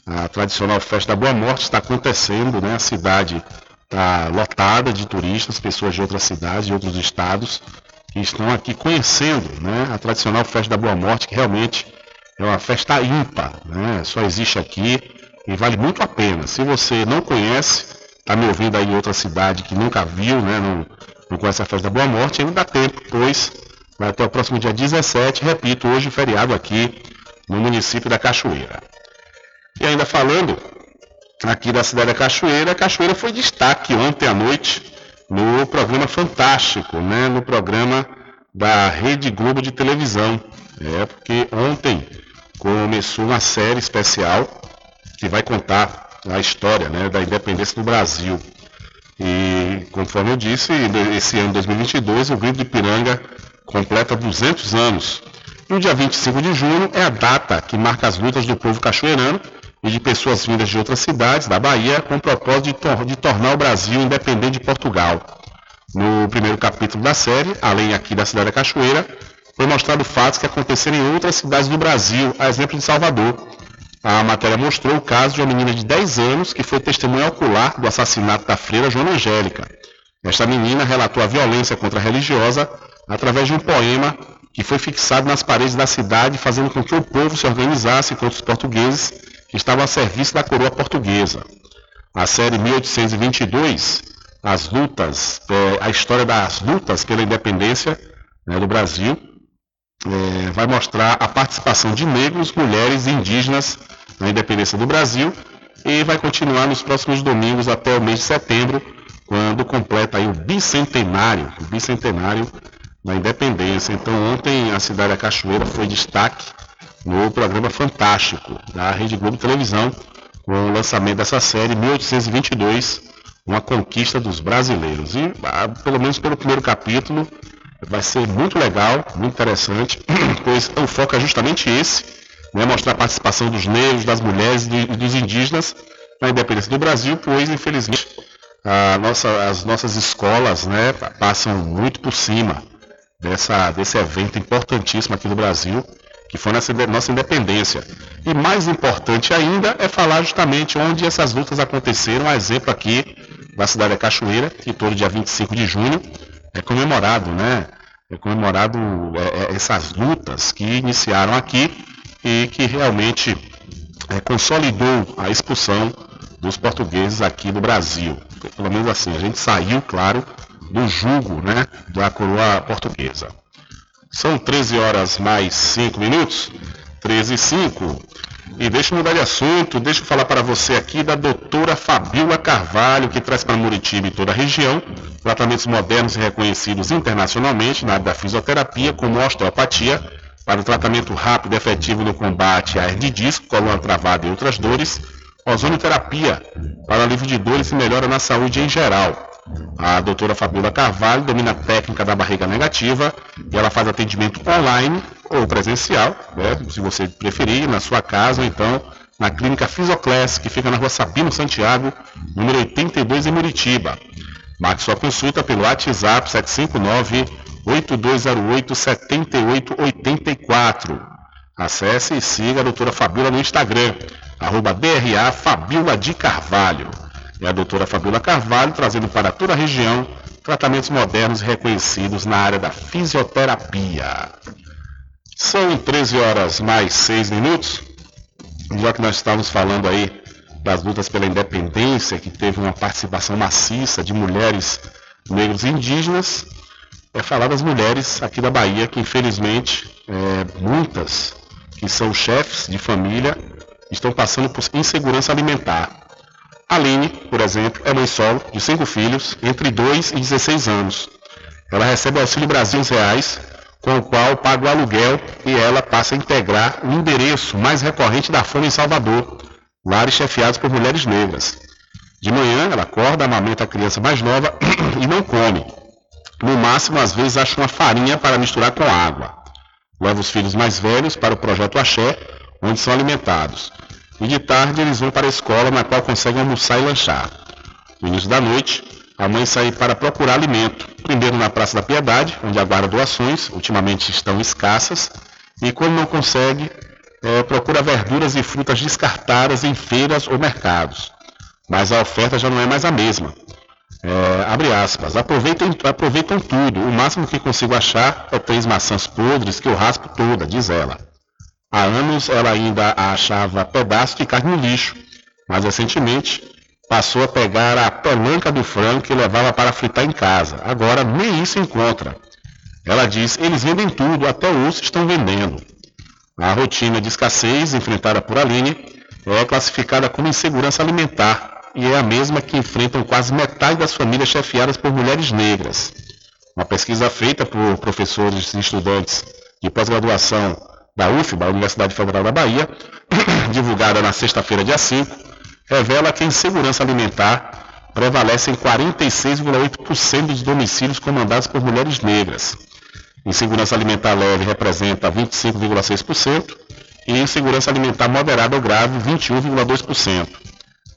à tradicional festa da Boa Morte está acontecendo, né? A cidade está lotada de turistas, pessoas de outras cidades, de outros estados, que estão aqui conhecendo né, a tradicional festa da Boa Morte, que realmente é uma festa ímpar, né, só existe aqui e vale muito a pena. Se você não conhece, está me ouvindo aí em outra cidade que nunca viu, né, não, não conhece a festa da Boa Morte, ainda dá tempo, pois vai até o próximo dia 17, repito, hoje feriado aqui no município da Cachoeira. E ainda falando aqui da cidade da Cachoeira, a Cachoeira foi destaque ontem à noite no programa Fantástico, né, no programa da Rede Globo de televisão. É porque ontem começou uma série especial que vai contar a história né, da independência do Brasil. E, conforme eu disse, esse ano 2022 o Grito de Piranga completa 200 anos. E o dia 25 de junho é a data que marca as lutas do povo cachoeirano e de pessoas vindas de outras cidades da Bahia com o propósito de, tor de tornar o Brasil independente de Portugal. No primeiro capítulo da série, além aqui da cidade da Cachoeira, foi mostrado fatos que aconteceram em outras cidades do Brasil, a exemplo de Salvador. A matéria mostrou o caso de uma menina de 10 anos que foi testemunha ocular do assassinato da freira Joana Angélica. Esta menina relatou a violência contra a religiosa através de um poema que foi fixado nas paredes da cidade, fazendo com que o povo se organizasse contra os portugueses que estavam a serviço da coroa portuguesa. A série 1822, as lutas, é, a história das lutas pela independência né, do Brasil, é, vai mostrar a participação de negros, mulheres e indígenas na independência do Brasil e vai continuar nos próximos domingos até o mês de setembro, quando completa o bicentenário, o bicentenário da independência. Então ontem a cidade da Cachoeira foi destaque no programa Fantástico da Rede Globo Televisão, com o lançamento dessa série 1822, uma conquista dos brasileiros. E ah, pelo menos pelo primeiro capítulo vai ser muito legal, muito interessante, pois o foco é justamente esse, né, mostrar a participação dos negros, das mulheres e dos indígenas na independência do Brasil, pois infelizmente nossa, as nossas escolas né, passam muito por cima dessa, desse evento importantíssimo aqui no Brasil, que foi nessa nossa independência. E mais importante ainda é falar justamente onde essas lutas aconteceram, a exemplo aqui da cidade da Cachoeira, que todo dia 25 de junho é comemorado, né? É comemorado é, é, essas lutas que iniciaram aqui e que realmente é, consolidou a expulsão dos portugueses aqui do Brasil. Pelo menos assim, a gente saiu, claro, do jugo né, da coroa portuguesa. São 13 horas mais 5 minutos. 13 e 5. E deixa eu mudar de assunto, deixa eu falar para você aqui da doutora Fabiola Carvalho, que traz para Muritiba e toda a região tratamentos modernos e reconhecidos internacionalmente na área da fisioterapia, como osteopatia, para o tratamento rápido e efetivo no combate à hernia de disco, coluna travada e outras dores, ozonoterapia para alívio de dores e melhora na saúde em geral. A doutora Fabiola Carvalho domina a técnica da barriga negativa e ela faz atendimento online ou presencial, né, se você preferir, na sua casa ou então na clínica Fisoclass, que fica na rua Sabino Santiago, número 82 em Muritiba. Marque sua consulta pelo WhatsApp 759-8208-7884. Acesse e siga a doutora Fabiola no Instagram, arroba DRA Fabiola de Carvalho. É a doutora Fabiola Carvalho trazendo para toda a região tratamentos modernos reconhecidos na área da fisioterapia. São 13 horas mais 6 minutos. Já que nós estávamos falando aí das lutas pela independência, que teve uma participação maciça de mulheres negros e indígenas, é falar das mulheres aqui da Bahia, que infelizmente é, muitas que são chefes de família estão passando por insegurança alimentar. Aline, por exemplo, é mãe solo de cinco filhos, entre 2 e 16 anos. Ela recebe auxílio Brasil reais, com o qual paga o aluguel e ela passa a integrar o endereço mais recorrente da fome em Salvador, lares chefiados por mulheres negras. De manhã, ela acorda, amamenta a criança mais nova e não come. No máximo, às vezes, acha uma farinha para misturar com água. Leva os filhos mais velhos para o projeto Axé, onde são alimentados. E de tarde, eles vão para a escola, na qual conseguem almoçar e lanchar. No início da noite, a mãe sai para procurar alimento, primeiro na Praça da Piedade, onde aguarda doações, ultimamente estão escassas, e quando não consegue, é, procura verduras e frutas descartadas em feiras ou mercados. Mas a oferta já não é mais a mesma. É, abre aspas, aproveitam, aproveitam tudo, o máximo que consigo achar é três maçãs podres que eu raspo toda, diz ela. Há anos ela ainda achava pedaços de carne no lixo, mas recentemente passou a pegar a pelanca do frango que levava para fritar em casa. Agora nem isso encontra. Ela diz, eles vendem tudo, até osso estão vendendo. A rotina de escassez enfrentada por Aline é classificada como insegurança alimentar e é a mesma que enfrentam quase metade das famílias chefiadas por mulheres negras. Uma pesquisa feita por professores e estudantes de pós-graduação da UFBA, Universidade Federal da Bahia, divulgada na sexta-feira, dia 5, revela que a insegurança alimentar prevalece em 46,8% dos domicílios comandados por mulheres negras. Insegurança alimentar leve representa 25,6% e insegurança alimentar moderada ou grave 21,2%.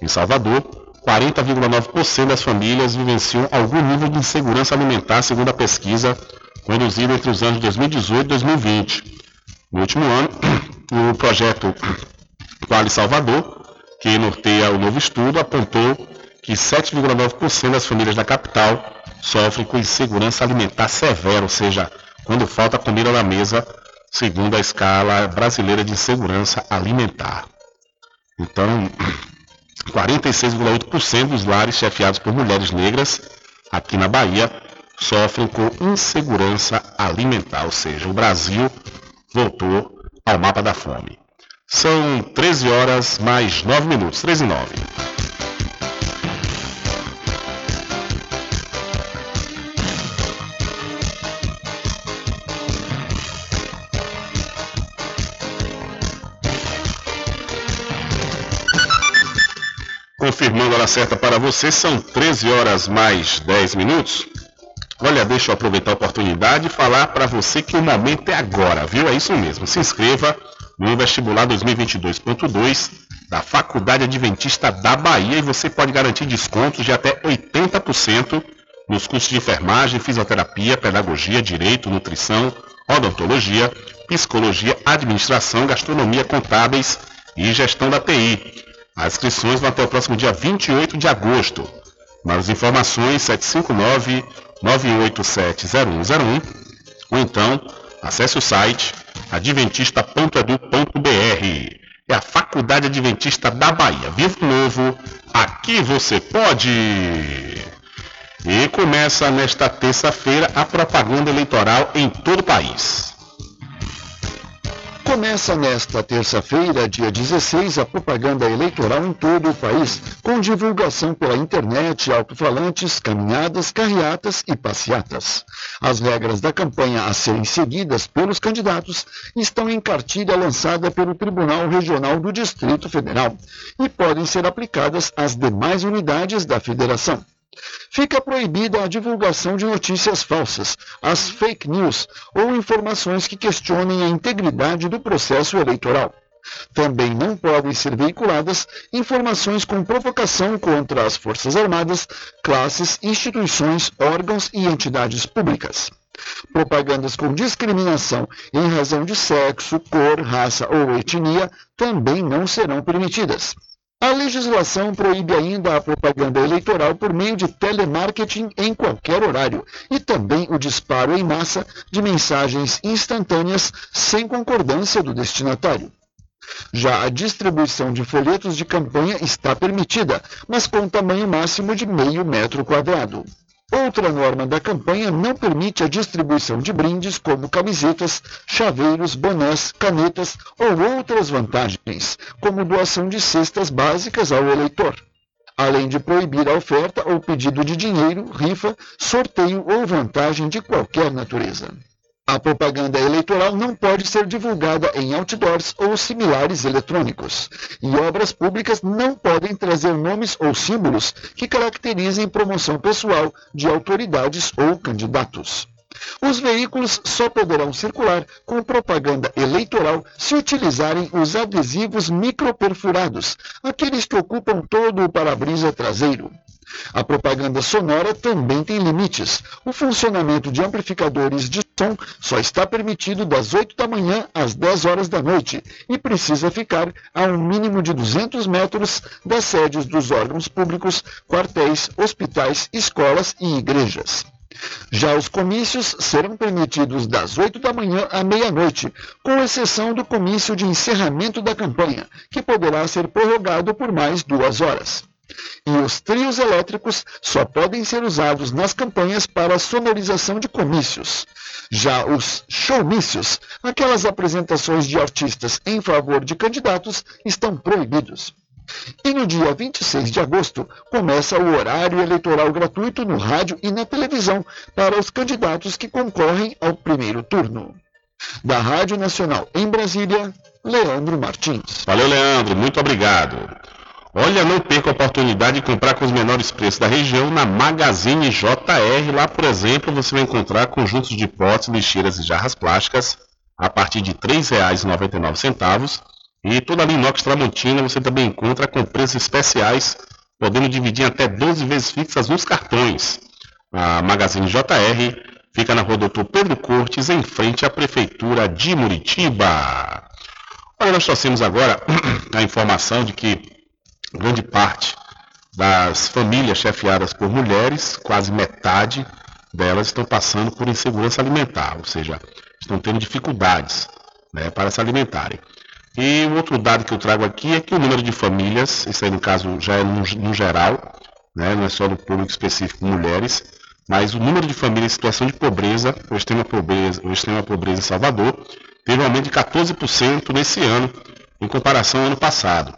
Em Salvador, 40,9% das famílias vivenciam algum nível de insegurança alimentar, segundo a pesquisa conduzida entre os anos 2018 e 2020. No último ano, o projeto Quali Salvador, que norteia o novo estudo, apontou que 7,9% das famílias da capital sofrem com insegurança alimentar severa, ou seja, quando falta comida na mesa, segundo a escala brasileira de segurança alimentar. Então, 46,8% dos lares chefiados por mulheres negras aqui na Bahia sofrem com insegurança alimentar, ou seja, o Brasil voltou ao mapa da fome. São 13 horas mais 9 minutos, 13 e 9. Confirmando a hora certa para você, são 13 horas mais 10 minutos. Olha, deixa eu aproveitar a oportunidade e falar para você que o momento é agora, viu? É isso mesmo. Se inscreva no vestibular 2022.2 da Faculdade Adventista da Bahia e você pode garantir descontos de até 80% nos cursos de enfermagem, fisioterapia, pedagogia, direito, nutrição, odontologia, psicologia, administração, gastronomia, contábeis e gestão da TI. As inscrições vão até o próximo dia 28 de agosto. Mais informações 759 9870101 ou então acesse o site adventista.edu.br. É a Faculdade Adventista da Bahia. Vivo Novo, aqui você pode! E começa nesta terça-feira a propaganda eleitoral em todo o país. Começa nesta terça-feira, dia 16, a propaganda eleitoral em todo o país, com divulgação pela internet, alto-falantes, caminhadas, carreatas e passeatas. As regras da campanha a serem seguidas pelos candidatos estão em cartilha lançada pelo Tribunal Regional do Distrito Federal e podem ser aplicadas às demais unidades da federação. Fica proibida a divulgação de notícias falsas, as fake news ou informações que questionem a integridade do processo eleitoral. Também não podem ser veiculadas informações com provocação contra as Forças Armadas, classes, instituições, órgãos e entidades públicas. Propagandas com discriminação em razão de sexo, cor, raça ou etnia também não serão permitidas. A legislação proíbe ainda a propaganda eleitoral por meio de telemarketing em qualquer horário e também o disparo em massa de mensagens instantâneas sem concordância do destinatário. Já a distribuição de folhetos de campanha está permitida, mas com tamanho máximo de meio metro quadrado. Outra norma da campanha não permite a distribuição de brindes como camisetas, chaveiros, bonés, canetas ou outras vantagens, como doação de cestas básicas ao eleitor. Além de proibir a oferta ou pedido de dinheiro, rifa, sorteio ou vantagem de qualquer natureza. A propaganda eleitoral não pode ser divulgada em outdoors ou similares eletrônicos. E obras públicas não podem trazer nomes ou símbolos que caracterizem promoção pessoal de autoridades ou candidatos. Os veículos só poderão circular com propaganda eleitoral se utilizarem os adesivos microperfurados, aqueles que ocupam todo o para-brisa traseiro. A propaganda sonora também tem limites. O funcionamento de amplificadores de som só está permitido das 8 da manhã às 10 horas da noite e precisa ficar a um mínimo de 200 metros das sedes dos órgãos públicos, quartéis, hospitais, escolas e igrejas. Já os comícios serão permitidos das 8 da manhã à meia-noite, com exceção do comício de encerramento da campanha, que poderá ser prorrogado por mais duas horas. E os trios elétricos só podem ser usados nas campanhas para sonorização de comícios. Já os showmícios, aquelas apresentações de artistas em favor de candidatos, estão proibidos. E no dia 26 de agosto começa o horário eleitoral gratuito no rádio e na televisão para os candidatos que concorrem ao primeiro turno. Da Rádio Nacional em Brasília, Leandro Martins. Valeu, Leandro. Muito obrigado. Olha, não perca a oportunidade de comprar com os menores preços da região na Magazine JR. Lá, por exemplo, você vai encontrar conjuntos de potes, lixeiras e jarras plásticas a partir de R$ 3,99. E toda a linha inox Tramontina você também encontra com preços especiais, podendo dividir até 12 vezes fixas nos cartões. A Magazine JR fica na rua Doutor Pedro Cortes, em frente à Prefeitura de Muritiba. Olha, nós trouxemos agora a informação de que grande parte das famílias chefiadas por mulheres, quase metade delas estão passando por insegurança alimentar, ou seja, estão tendo dificuldades né, para se alimentarem. E o outro dado que eu trago aqui é que o número de famílias, isso aí no caso já é no, no geral, né, não é só no público específico mulheres, mas o número de famílias em situação de pobreza, ou extrema pobreza, ou extrema pobreza em Salvador, teve um aumento de 14% nesse ano, em comparação ao ano passado.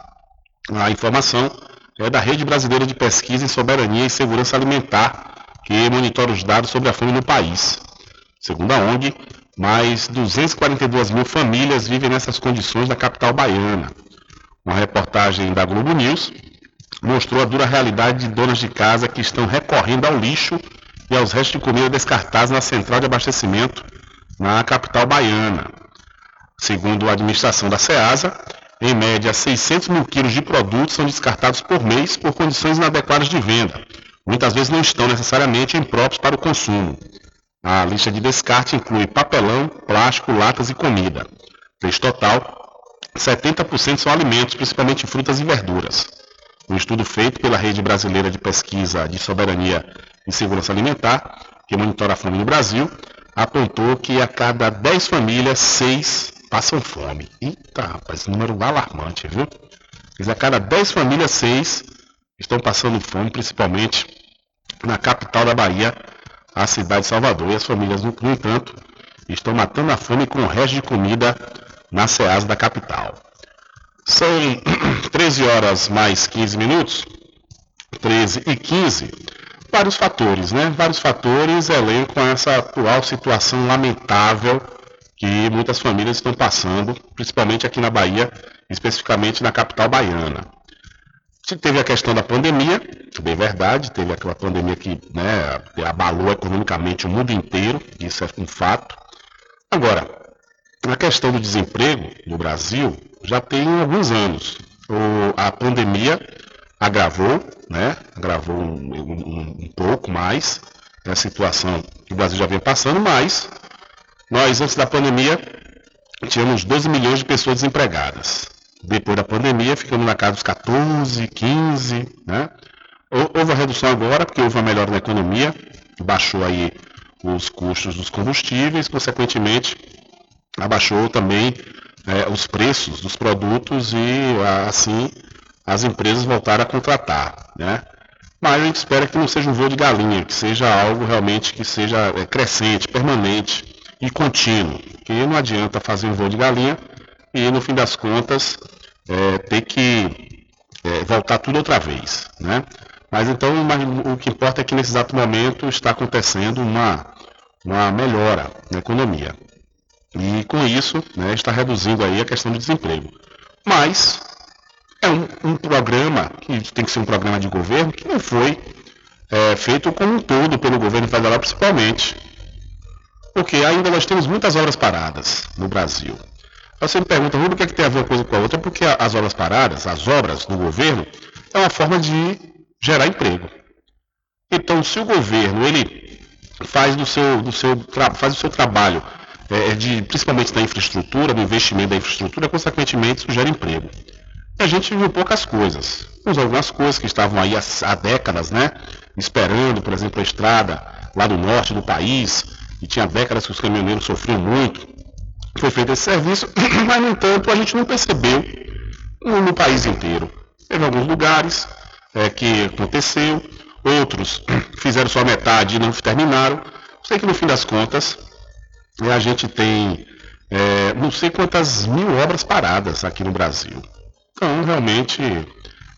A informação é da Rede Brasileira de Pesquisa em Soberania e Segurança Alimentar, que monitora os dados sobre a fome no país. Segundo a ONG, mais 242 mil famílias vivem nessas condições na capital baiana. Uma reportagem da Globo News mostrou a dura realidade de donas de casa que estão recorrendo ao lixo e aos restos de comida descartados na central de abastecimento na capital baiana. Segundo a administração da SEASA, em média, 600 mil quilos de produtos são descartados por mês por condições inadequadas de venda. Muitas vezes não estão necessariamente impróprios para o consumo. A lista de descarte inclui papelão, plástico, latas e comida. Desse total, 70% são alimentos, principalmente frutas e verduras. Um estudo feito pela Rede Brasileira de Pesquisa de Soberania e Segurança Alimentar, que monitora a fome no Brasil, apontou que a cada 10 famílias, 6 passam fome. Eita, rapaz, número alarmante, viu? Mas a cada 10 famílias, 6 estão passando fome, principalmente na capital da Bahia, a cidade de Salvador. E as famílias, no entanto, estão matando a fome com o resto de comida na SEAS da capital. São 13 horas mais 15 minutos, 13 e 15. Vários fatores, né? Vários fatores elencam essa atual situação lamentável que muitas famílias estão passando, principalmente aqui na Bahia, especificamente na capital baiana. Teve a questão da pandemia, bem verdade, teve aquela pandemia que né, abalou economicamente o mundo inteiro, isso é um fato. Agora, a questão do desemprego no Brasil já tem alguns anos. O, a pandemia agravou, né, agravou um, um, um pouco mais a situação que o Brasil já vem passando, mas nós, antes da pandemia, tínhamos 12 milhões de pessoas desempregadas. Depois da pandemia, ficamos na casa dos 14, 15, né? Houve a redução agora, porque houve uma melhora na economia, baixou aí os custos dos combustíveis, consequentemente, abaixou também é, os preços dos produtos e, assim, as empresas voltaram a contratar, né? Mas a gente espera que não seja um voo de galinha, que seja algo realmente que seja é, crescente, permanente e contínuo. Que não adianta fazer um voo de galinha e, no fim das contas, é, ter que é, voltar tudo outra vez, né? Mas então o que importa é que nesse exato momento está acontecendo uma, uma melhora na economia. E com isso né, está reduzindo aí a questão do desemprego. Mas é um, um, programa que tem que ser um programa de governo que não foi é, feito como um todo pelo governo federal principalmente. Porque ainda nós temos muitas obras paradas no Brasil. Você me pergunta, Rubio, o que, é que tem a ver uma coisa com a outra? Porque as obras paradas, as obras do governo, é uma forma de gerar emprego. Então, se o governo ele faz do seu, do seu, faz o seu trabalho, é, é, de, principalmente da infraestrutura, do investimento da infraestrutura, consequentemente isso gera emprego. E a gente viu poucas coisas. Vimos algumas coisas que estavam aí há, há décadas, né? Esperando, por exemplo, a estrada lá do norte do país, e tinha décadas que os caminhoneiros sofriam muito. Foi feito esse serviço, mas, no entanto, a gente não percebeu no, no país inteiro. Teve alguns lugares, é, que aconteceu, outros fizeram só metade e não terminaram. Sei que no fim das contas é, a gente tem é, não sei quantas mil obras paradas aqui no Brasil. Então, realmente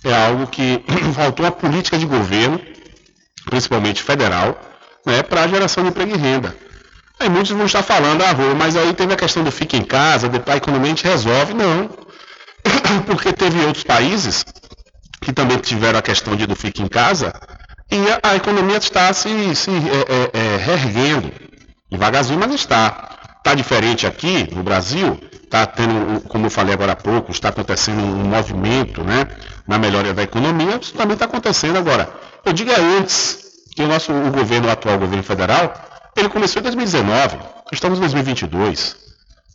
é algo que faltou a política de governo, principalmente federal, né, para a geração de emprego e renda. Aí muitos vão estar falando, ah, vou, mas aí teve a questão do fica em casa, depois a economia a gente resolve. Não. Porque teve outros países que também tiveram a questão de do fique em casa, e a, a economia está se, se é, é, é, reerguendo, devagarzinho, mas está. Está diferente aqui no Brasil, está tendo, como eu falei agora há pouco, está acontecendo um movimento né, na melhoria da economia, isso também está acontecendo agora. Eu digo é antes que o nosso o governo, o atual governo federal, ele começou em 2019, estamos em 2022.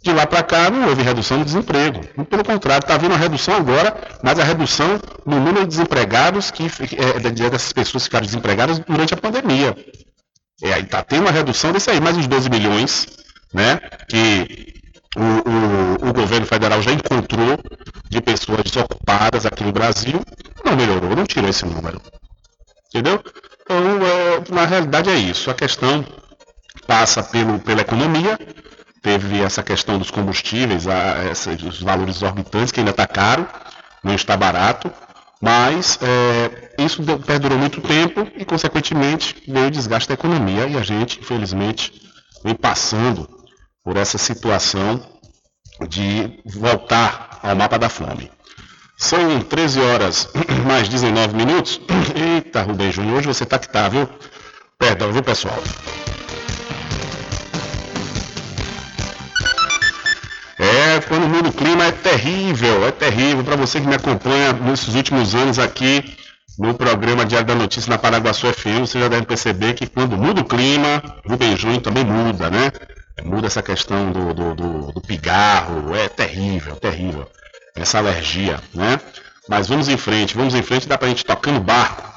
De lá para cá não houve redução do desemprego. Pelo contrário, está havendo uma redução agora, mas a redução no número de desempregados, que, é, dessas pessoas que ficaram desempregadas durante a pandemia. É, está tendo uma redução desse aí, mais uns 12 milhões, né, que o, o, o, governo federal já encontrou de pessoas desocupadas aqui no Brasil, não melhorou, não tirou esse número. Entendeu? Então, é, na realidade é isso. A questão passa pelo, pela economia, teve essa questão dos combustíveis, a, essa, os valores exorbitantes, que ainda está caro, não está barato, mas é, isso deu, perdurou muito tempo e, consequentemente, veio o desgaste da economia e a gente, infelizmente, vem passando por essa situação de voltar ao mapa da fome. São 13 horas mais 19 minutos. Eita, Rubem Júnior, hoje você tá que tá, viu? Perdão, viu, pessoal? Quando muda o clima é terrível, é terrível. Para você que me acompanha nesses últimos anos aqui no programa Diário da Notícia na Paraguaçu FM, você já deve perceber que quando muda o clima, Rubem Júnior também muda, né? Muda essa questão do, do, do, do pigarro, é terrível, terrível. Essa alergia, né? Mas vamos em frente, vamos em frente, dá pra gente tocando barco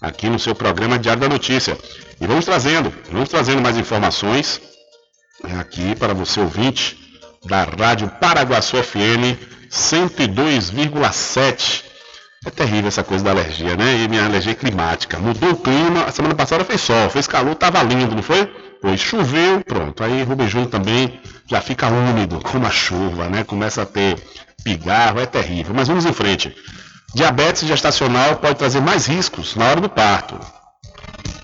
aqui no seu programa Diário da Notícia. E vamos trazendo, vamos trazendo mais informações aqui para você ouvinte da Rádio Paraguaçu FM 102,7. É terrível essa coisa da alergia, né? E minha alergia é climática. Mudou o clima, a semana passada fez sol, fez calor, tava lindo, não foi? Depois choveu, pronto. Aí Rubem também já fica úmido, com a chuva, né? Começa a ter pigarro, é terrível. Mas vamos em frente. Diabetes gestacional pode trazer mais riscos na hora do parto.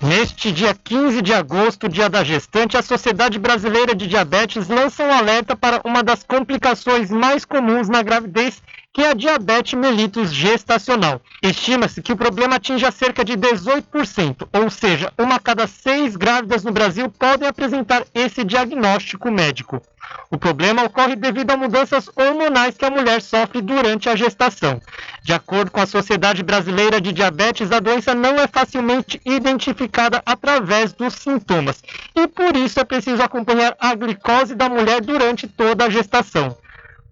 Neste dia 15 de agosto, dia da gestante, a Sociedade Brasileira de Diabetes lança um alerta para uma das complicações mais comuns na gravidez, que é a diabetes mellitus gestacional. Estima-se que o problema atinja cerca de 18%, ou seja, uma cada seis grávidas no Brasil podem apresentar esse diagnóstico médico. O problema ocorre devido a mudanças hormonais que a mulher sofre durante a gestação. De acordo com a Sociedade Brasileira de Diabetes, a doença não é facilmente identificada através dos sintomas e por isso é preciso acompanhar a glicose da mulher durante toda a gestação.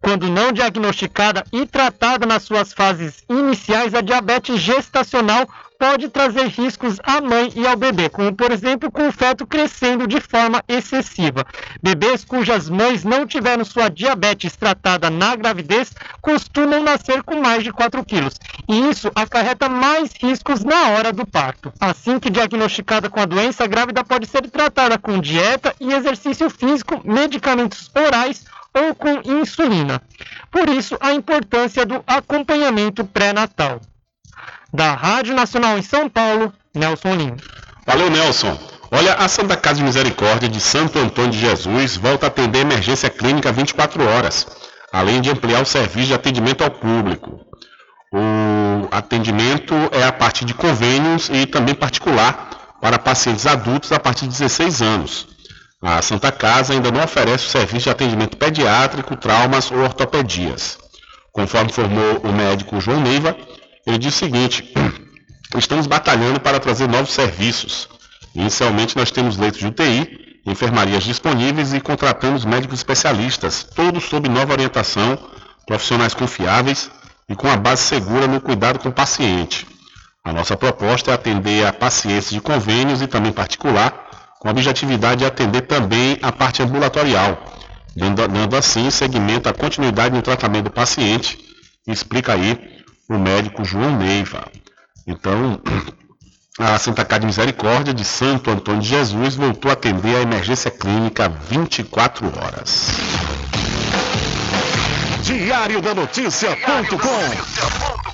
Quando não diagnosticada e tratada nas suas fases iniciais, a diabetes gestacional pode trazer riscos à mãe e ao bebê, como por exemplo com o feto crescendo de forma excessiva. Bebês cujas mães não tiveram sua diabetes tratada na gravidez costumam nascer com mais de 4 quilos, e isso acarreta mais riscos na hora do parto. Assim que diagnosticada com a doença, a grávida pode ser tratada com dieta e exercício físico, medicamentos orais ou com insulina. Por isso, a importância do acompanhamento pré-natal. Da Rádio Nacional em São Paulo, Nelson Lima. Valeu, Nelson. Olha, a Santa Casa de Misericórdia de Santo Antônio de Jesus volta a atender emergência clínica 24 horas, além de ampliar o serviço de atendimento ao público. O atendimento é a partir de convênios e também particular para pacientes adultos a partir de 16 anos. A Santa Casa ainda não oferece o serviço de atendimento pediátrico, traumas ou ortopedias. Conforme informou o médico João Neiva, ele diz o seguinte: estamos batalhando para trazer novos serviços. Inicialmente, nós temos leitos de UTI, enfermarias disponíveis e contratamos médicos especialistas, todos sob nova orientação, profissionais confiáveis e com a base segura no cuidado com o paciente. A nossa proposta é atender a pacientes de convênios e também particular com a objetividade de atender também a parte ambulatorial, dando, assim segmento à continuidade no tratamento do paciente, explica aí o médico João Neiva. Então, a Santa Casa de Misericórdia de Santo Antônio de Jesus voltou a atender a emergência clínica 24 horas. Diário da Notícia.com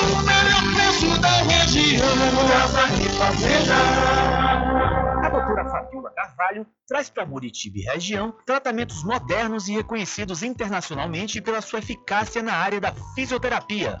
com o melhor preço da região. Casa e Fazenda. A doutora Fabiola Carvalho traz para Muritiba e região tratamentos modernos e reconhecidos internacionalmente pela sua eficácia na área da fisioterapia.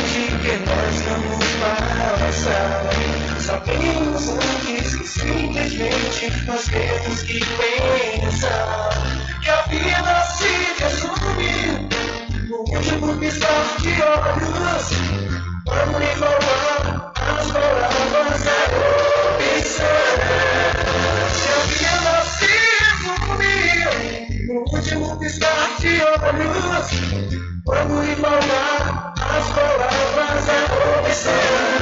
que nós estamos passando. Sabemos antes que simplesmente nós temos que pensar que a vida se resume no último piscar de olhos. Vamos enrolar as palavras da opção. Último piscar de olhos. Vamos embalar as palavras da opção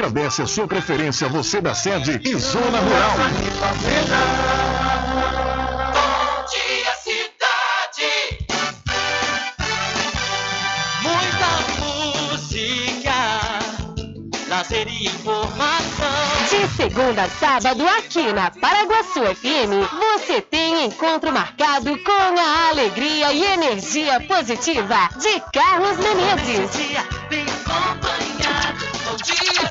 agradece a sua preferência, você da sede e zona rural. Bom dia, cidade. Muita música, lazer e informação. De segunda a sábado, aqui na Paraguaçu FM, você tem encontro marcado com a alegria e energia positiva de Carlos Menezes. Bem acompanhado. Bom dia, cidade.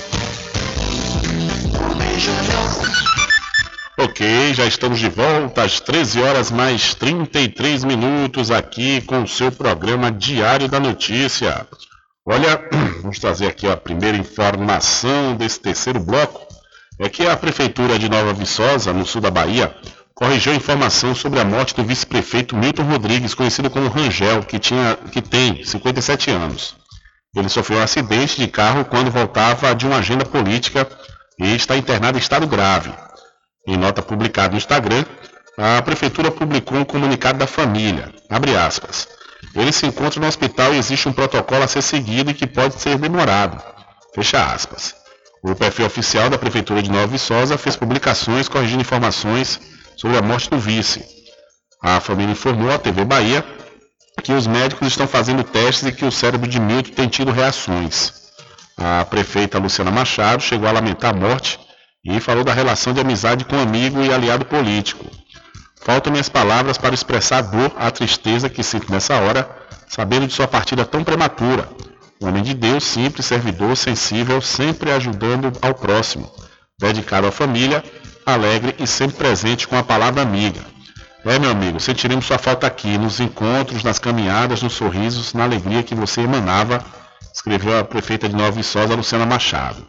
Ok, já estamos de volta às 13 horas mais 33 minutos aqui com o seu programa Diário da Notícia. Olha, vamos trazer aqui a primeira informação desse terceiro bloco. É que a Prefeitura de Nova Viçosa, no sul da Bahia, corrigiu a informação sobre a morte do vice-prefeito Milton Rodrigues, conhecido como Rangel, que, tinha, que tem 57 anos. Ele sofreu um acidente de carro quando voltava de uma agenda política e está internado em estado grave. Em nota publicada no Instagram, a prefeitura publicou um comunicado da família. Abre aspas. Ele se encontra no hospital e existe um protocolo a ser seguido e que pode ser demorado. Fecha aspas. O perfil oficial da prefeitura de Nova Viçosa fez publicações corrigindo informações sobre a morte do vice. A família informou à TV Bahia que os médicos estão fazendo testes e que o cérebro de Milton tem tido reações. A prefeita Luciana Machado chegou a lamentar a morte e falou da relação de amizade com amigo e aliado político. Faltam minhas palavras para expressar a dor, a tristeza que sinto nessa hora, sabendo de sua partida tão prematura. Um homem de Deus, simples, servidor, sensível, sempre ajudando ao próximo, dedicado à família, alegre e sempre presente com a palavra amiga. É, meu amigo, sentiremos sua falta aqui, nos encontros, nas caminhadas, nos sorrisos, na alegria que você emanava escreveu a prefeita de Nova Viçosa, Luciana Machado.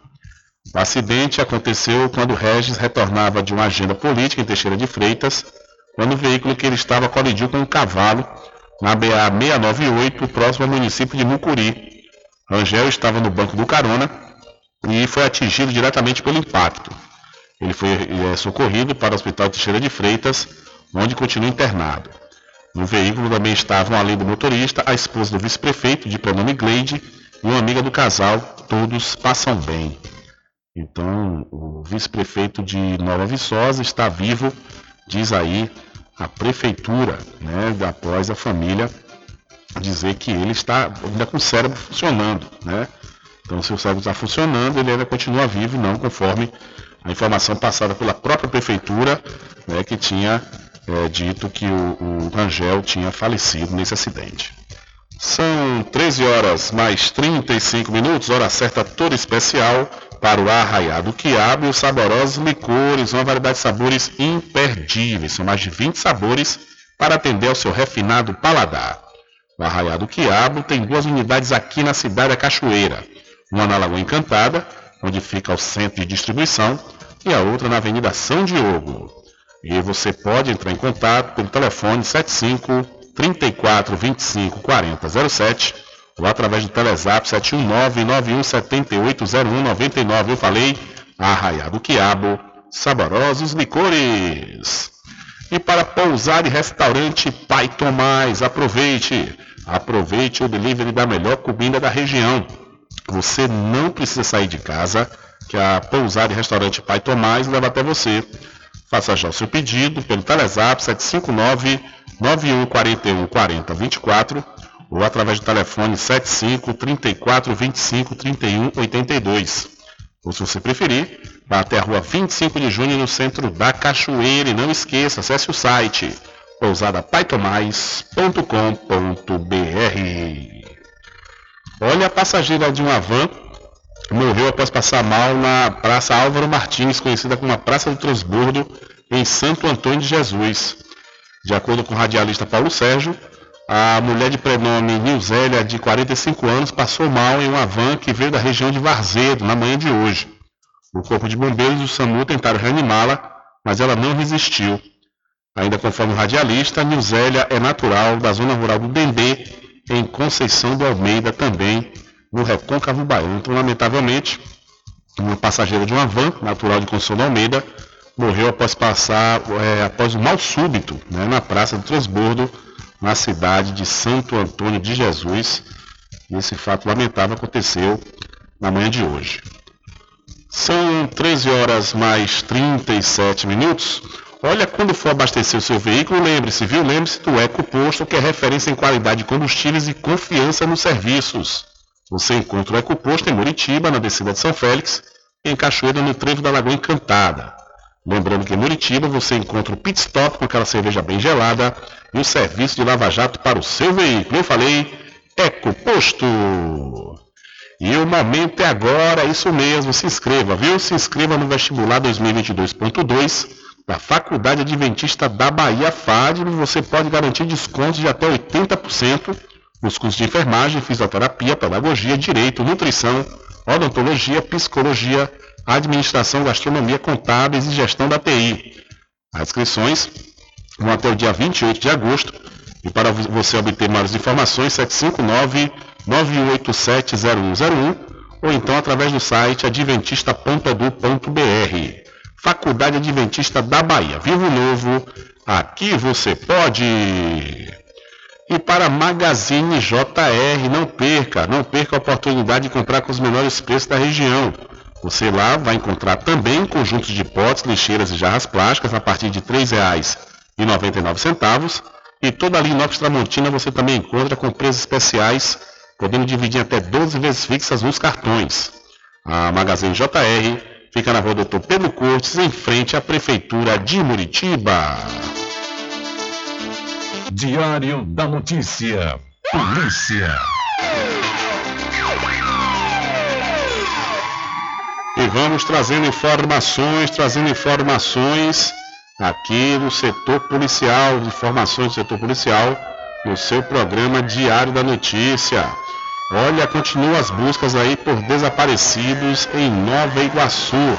O acidente aconteceu quando Regis retornava de uma agenda política em Teixeira de Freitas, quando o veículo que ele estava colidiu com um cavalo na BA 698, próximo ao município de Mucuri. Rangel estava no banco do carona e foi atingido diretamente pelo impacto. Ele foi é, socorrido para o Hospital Teixeira de Freitas, onde continua internado. No veículo também estavam, além do motorista, a esposa do vice-prefeito, de pronome Gleide, e uma amiga do casal, todos passam bem. Então, o vice-prefeito de Nova Viçosa está vivo, diz aí a prefeitura, né, após a família dizer que ele está ainda com o cérebro funcionando, né? Então, se o cérebro está funcionando, ele ainda continua vivo, não conforme a informação passada pela própria prefeitura, né, que tinha é, dito que o, o Rangel tinha falecido nesse acidente. São 13 horas mais 35 minutos, hora certa toda especial para o arraiado quiabo e os saborosos licores, uma variedade de sabores imperdíveis. São mais de 20 sabores para atender ao seu refinado paladar. O arraiado quiabo tem duas unidades aqui na cidade da Cachoeira. Uma na Lagoa Encantada, onde fica o centro de distribuição, e a outra na Avenida São Diogo. E você pode entrar em contato pelo telefone 75 34 25 40 07 ou através do Telezap 719-9178-0199. Eu falei, Arraiado Quiabo, saborosos licores. E para pousar e restaurante Pai Tomás, aproveite, aproveite o delivery da melhor comida da região. Você não precisa sair de casa, que a pousada e restaurante Pai Tomás leva até você. Faça já o seu pedido pelo Telezap 759 9141 4024 ou através do telefone 75 34 25 31 82. Ou se você preferir, vá até a rua 25 de junho no centro da Cachoeira e não esqueça, acesse o site pousadapaitomais.com.br. Olha a passageira de uma van morreu após passar mal na Praça Álvaro Martins, conhecida como a Praça do Transbordo, em Santo Antônio de Jesus. De acordo com o radialista Paulo Sérgio, a mulher de prenome Nilzélia, de 45 anos, passou mal em uma van que veio da região de Varzedo na manhã de hoje. O corpo de bombeiros e o SAMU tentaram reanimá-la, mas ela não resistiu. Ainda conforme o radialista, Nilzélia é natural da zona rural do Dendê, em Conceição do Almeida, também no Recôncavo Baiano. Então, lamentavelmente, uma passageira de uma van, natural de Conceição do Almeida, morreu após passar, é, após um mal súbito né, na Praça do Transbordo, na cidade de Santo Antônio de Jesus. Esse fato lamentável aconteceu na manhã de hoje. São 13 horas mais 37 minutos. Olha, quando for abastecer o seu veículo, lembre-se, viu? Lembre-se do EcoPosto, que é referência em qualidade de combustíveis e confiança nos serviços. Você encontra o EcoPosto em Muritiba, na descida de São Félix, em Cachoeira, no trevo da Lagoa Encantada. Lembrando que em Muritiba você encontra o pit stop com aquela cerveja bem gelada e o serviço de lava-jato para o seu veículo. Eu falei, Ecoposto. E o momento é agora, isso mesmo, se inscreva, viu? Se inscreva no vestibular 2022.2 da Faculdade Adventista da Bahia FAD, você pode garantir descontos de até 80% nos cursos de enfermagem, fisioterapia, pedagogia, direito, nutrição, odontologia, psicologia, administração, gastronomia, contábeis e gestão da TI. As inscrições vão até o dia 28 de agosto e para você obter maiores informações, 759-987-0101 ou então através do site adventista.edu.br. Faculdade Adventista da Bahia. Vivo Novo, aqui você pode! E para Magazine JR, não perca, não perca a oportunidade de comprar com os menores preços da região. Você lá vai encontrar também conjuntos de potes, lixeiras e jarras plásticas a partir de R$ 3,99 e toda a linha inox Tramontina você também encontra com preços especiais, podendo dividir até 12 vezes fixas nos cartões. A Magazine JR fica na rua Doutor Pedro Cortes, em frente à Prefeitura de Muritiba. Diário da Notícia. Polícia. E vamos trazendo informações, trazendo informações aqui no setor policial, informações do setor policial, no seu programa Diário da Notícia. Olha, continuam as buscas aí por desaparecidos em Nova Iguaçu.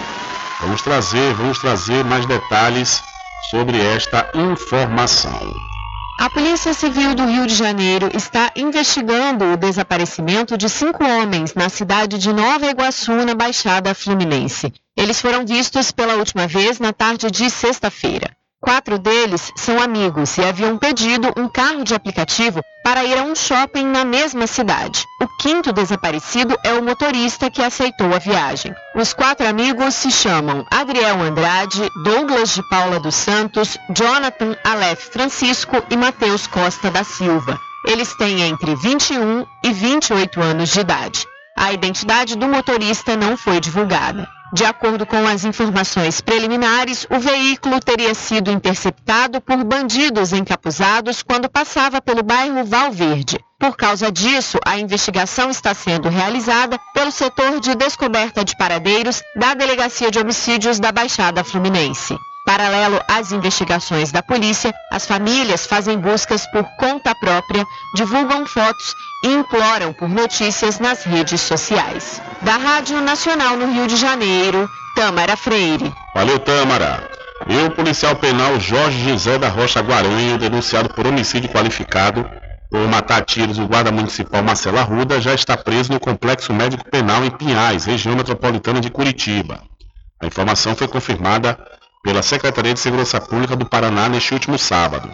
Vamos trazer, vamos trazer mais detalhes sobre esta informação. A Polícia Civil do Rio de Janeiro está investigando o desaparecimento de cinco homens na cidade de Nova Iguaçu, na Baixada Fluminense. Eles foram vistos pela última vez na tarde de sexta-feira. Quatro deles são amigos e haviam pedido um carro de aplicativo para ir a um shopping na mesma cidade. O quinto desaparecido é o motorista que aceitou a viagem. Os quatro amigos se chamam Adriel Andrade, Douglas de Paula dos Santos, Jonathan Aleph Francisco e Matheus Costa da Silva. Eles têm entre 21 e 28 anos de idade. A identidade do motorista não foi divulgada. De acordo com as informações preliminares, o veículo teria sido interceptado por bandidos encapuzados quando passava pelo bairro Valverde. Por causa disso, a investigação está sendo realizada pelo setor de descoberta de paradeiros da Delegacia de Homicídios da Baixada Fluminense. Paralelo às investigações da polícia, as famílias fazem buscas por conta própria, divulgam fotos e imploram por notícias nas redes sociais. Da Rádio Nacional no Rio de Janeiro, Tâmara Freire. Valeu, Tâmara. E o policial penal Jorge José da Rocha Guaranho, denunciado por homicídio qualificado por matar a tiros o guarda municipal Marcelo Arruda, já está preso no Complexo Médico Penal em Pinhais, região metropolitana de Curitiba. A informação foi confirmada pela Secretaria de Segurança Pública do Paraná neste último sábado.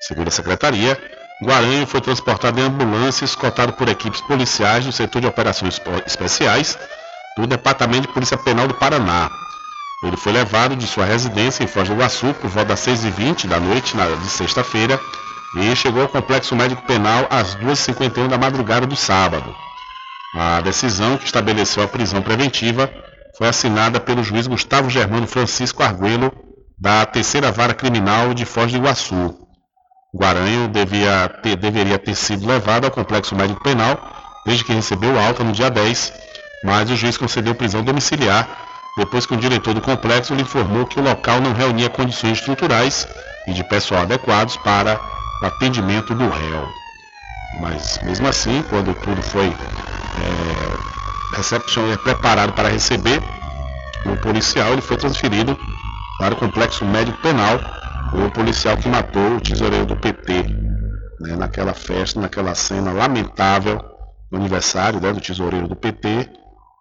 Segundo a Secretaria, Guaranho foi transportado em ambulância escoltado por equipes policiais do setor de operações especiais do Departamento de Polícia Penal do Paraná. Ele foi levado de sua residência em Foz do Iguaçu por volta das 6h20 da noite de sexta-feira e chegou ao Complexo Médico Penal às 2h51 da madrugada do sábado. A decisão que estabeleceu a prisão preventiva foi assinada pelo juiz Gustavo Germano Francisco Arguello, da terceira vara criminal de Foz do Iguaçu. Guaranho devia ter, deveria ter sido levado ao complexo médico penal desde que recebeu alta no dia 10, mas o juiz concedeu prisão domiciliar depois que o diretor do complexo lhe informou que o local não reunia condições estruturais e de pessoal adequados para o atendimento do réu. Mas mesmo assim, quando tudo foi é, reception é preparado para receber o policial, ele foi transferido para o complexo médico penal, o policial que matou o tesoureiro do PT, né, naquela festa, naquela cena lamentável do aniversário né, do tesoureiro do PT,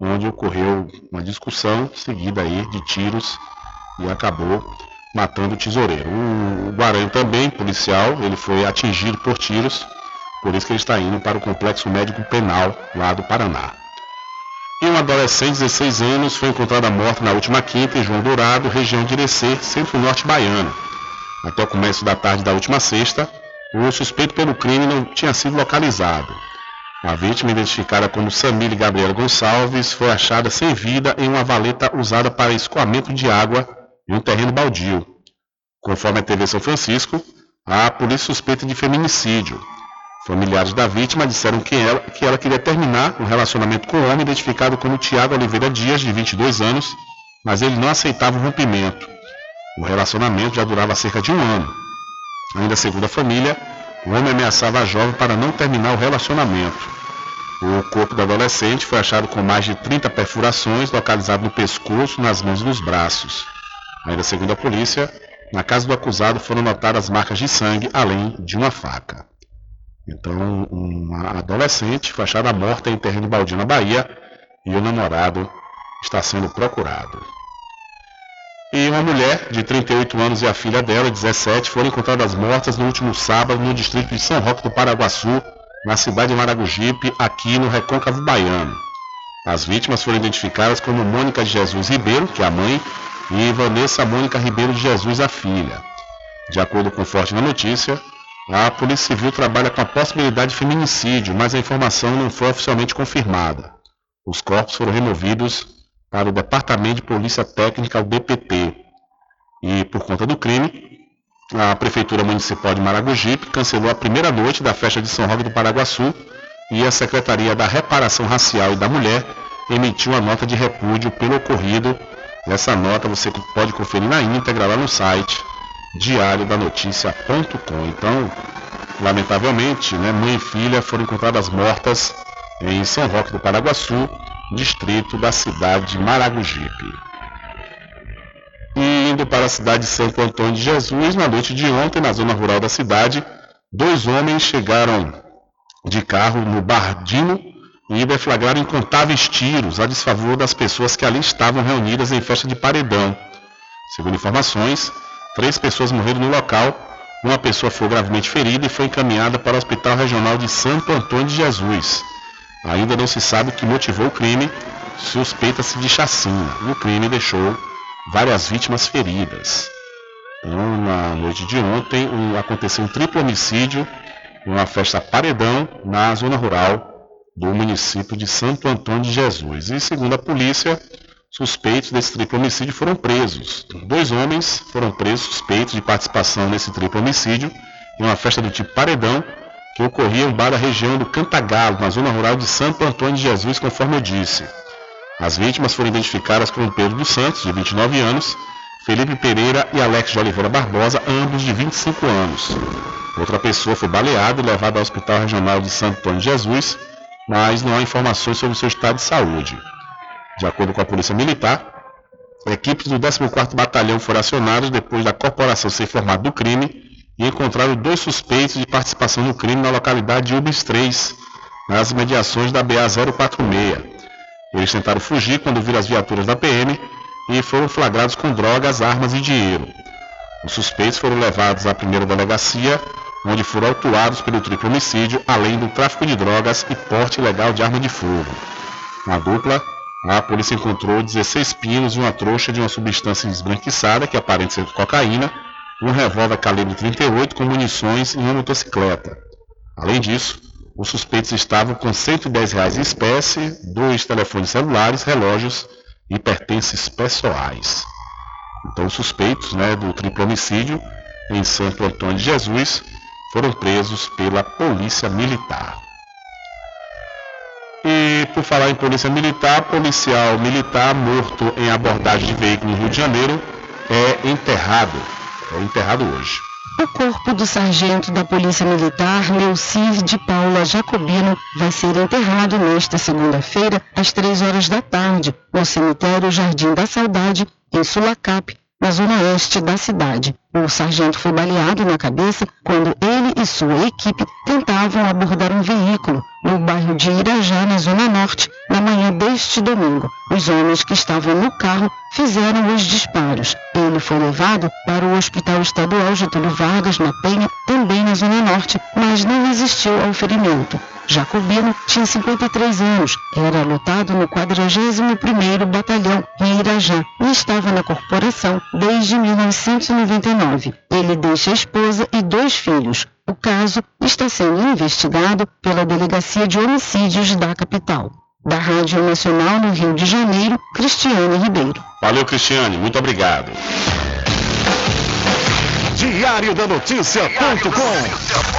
onde ocorreu uma discussão seguida aí de tiros e acabou matando o tesoureiro. O, Guaranho também, policial, ele foi atingido por tiros, por isso que ele está indo para o complexo médico penal lá do Paraná. E uma adolescente de 16 anos foi encontrada morta na última quinta em João Dourado, região de Irecê, centro-norte baiano. Até o começo da tarde da última sexta, o suspeito pelo crime não tinha sido localizado. A vítima, identificada como Samile Gabriela Gonçalves, foi achada sem vida em uma valeta usada para escoamento de água em um terreno baldio. Conforme a TV São Francisco, a polícia suspeita de feminicídio. Familiares da vítima disseram que ela, que ela queria terminar um relacionamento com um homem identificado como Tiago Oliveira Dias, de 22 anos, mas ele não aceitava o rompimento. O relacionamento já durava cerca de um ano. Ainda segundo a família, o homem ameaçava a jovem para não terminar o relacionamento. O corpo do adolescente foi achado com mais de 30 perfurações, localizado no pescoço, nas mãos e nos braços. Ainda segundo a polícia, na casa do acusado foram notadas marcas de sangue, além de uma faca. Então, uma adolescente foi achada morta em terreno baldio na Bahia e o namorado está sendo procurado. E uma mulher de 38 anos e a filha dela, 17, foram encontradas mortas no último sábado no distrito de São Roque do Paraguaçu, na cidade de Maragogipe, aqui no Recôncavo Baiano. As vítimas foram identificadas como Mônica de Jesus Ribeiro, que é a mãe, e Vanessa Mônica Ribeiro de Jesus, a filha. De acordo com Forte na notícia, a Polícia Civil trabalha com a possibilidade de feminicídio, mas a informação não foi oficialmente confirmada. Os corpos foram removidos para o Departamento de Polícia Técnica, o DPT. E por conta do crime, a Prefeitura Municipal de Maragogipe cancelou a primeira noite da festa de São Roque do Paraguaçu e a Secretaria da Reparação Racial e da Mulher emitiu uma nota de repúdio pelo ocorrido. Essa nota você pode conferir na íntegra lá no site diariodanoticia.com. Então, lamentavelmente, né, mãe e filha foram encontradas mortas em São Roque do Paraguaçu, distrito da cidade de Maragogipe. E indo para a cidade de Santo Antônio de Jesus, na noite de ontem, na zona rural da cidade, dois homens chegaram de carro no Bardino e deflagraram incontáveis tiros a desfavor das pessoas que ali estavam reunidas em festa de paredão. Segundo informações, Três pessoas morreram no local, uma pessoa foi gravemente ferida e foi encaminhada para o Hospital Regional de Santo Antônio de Jesus. Ainda não se sabe o que motivou o crime, suspeita-se de chacina. O crime deixou várias vítimas feridas. Então, na noite de ontem, um, aconteceu um triplo homicídio em uma festa paredão na zona rural do município de Santo Antônio de Jesus. E segundo a polícia, suspeitos desse triplo homicídio foram presos. Dois homens foram presos suspeitos de participação nesse triplo homicídio em uma festa do tipo paredão que ocorria em bar da região do Cantagalo, na zona rural de Santo Antônio de Jesus, conforme eu disse. As vítimas foram identificadas como Pedro dos Santos, de 29 anos, Felipe Pereira e Alex de Oliveira Barbosa, ambos de 25 anos. Outra pessoa foi baleada e levada ao Hospital Regional de Santo Antônio de Jesus, mas não há informações sobre o seu estado de saúde. De acordo com a Polícia Militar, equipes do 14º Batalhão foram acionadas depois da corporação ser informada do crime e encontraram dois suspeitos de participação no crime na localidade de Ubis 3, nas mediações da BA 046. Eles tentaram fugir quando viram as viaturas da PM e foram flagrados com drogas, armas e dinheiro. Os suspeitos foram levados à primeira delegacia, onde foram autuados pelo triplo homicídio, além do tráfico de drogas e porte ilegal de arma de fogo. Na dupla, a polícia encontrou 16 pinos e uma trouxa de uma substância esbranquiçada, que aparenta ser cocaína, um revólver calibre 38 com munições e uma motocicleta. Além disso, os suspeitos estavam com 110 reais em espécie, dois telefones celulares, relógios e pertences pessoais. Então, os suspeitos né, do triplo homicídio em Santo Antônio de Jesus foram presos pela Polícia Militar. E por falar em polícia militar, policial militar morto em abordagem de veículo no Rio de Janeiro é enterrado. É enterrado hoje. O corpo do sargento da Polícia Militar, Leucir de Paula Jacobino, vai ser enterrado nesta segunda-feira, às três horas da tarde, no cemitério Jardim da Saudade, em Sulacap, na zona oeste da cidade. O sargento foi baleado na cabeça quando ele e sua equipe tentavam abordar um veículo no bairro de Irajá, na zona norte, na manhã deste domingo. Os homens que estavam no carro fizeram os disparos. Ele foi levado para o Hospital Estadual Getúlio Vargas, na Penha, também na zona norte, mas não resistiu ao ferimento. Jacobino tinha 53 anos, era lotado no 41º Batalhão em Irajá e estava na corporação desde 1999. Ele deixa a esposa e dois filhos. O caso está sendo investigado pela Delegacia de Homicídios da capital. Da Rádio Nacional no Rio de Janeiro, Cristiane Ribeiro. Valeu, Cristiane, muito obrigado. Diário da Notícia.com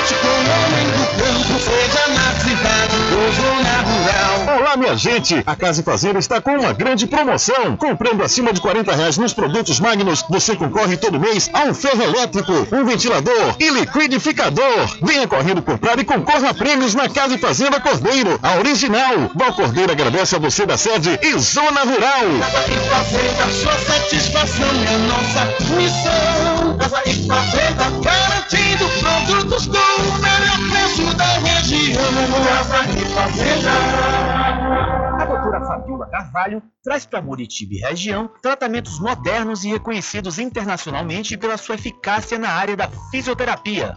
com o homem do campo, seja na cidade ou zona minha gente! A Casa e Fazenda está com uma grande promoção. Comprando acima de 40 reais nos produtos Magnus, você concorre todo mês a um ferro elétrico, um ventilador e liquidificador. Venha correndo comprar e concorra a prêmios na Casa e Fazenda Cordeiro, a original. Val Cordeiro agradece a você da sede e Zona Rural. Casa e Fazenda, sua satisfação é nossa missão. Casa e Fazenda, garantindo produtos com o melhor da região. A doutora Fabiola Carvalho traz para Muritiba e região tratamentos modernos e reconhecidos internacionalmente pela sua eficácia na área da fisioterapia.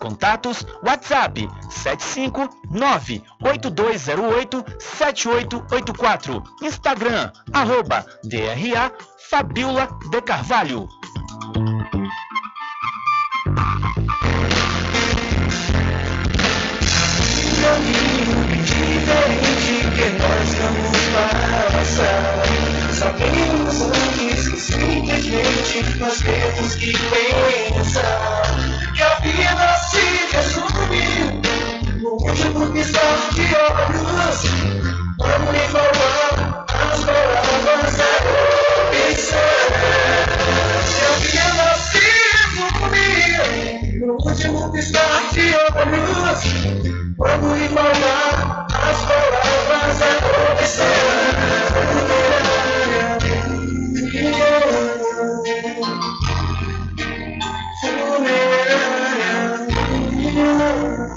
Contatos WhatsApp 759-8208-7884. Instagram, arroba DRA Fabiola de Carvalho. diferente que nós vamos passar. Sabemos antes que simplesmente nós temos que pensar que a vida se resume no último piscar de olhos. Vamos falar as palavras da opção. Que a vida se resume no último piscar de olhos. Vamos falar as palavras da opção.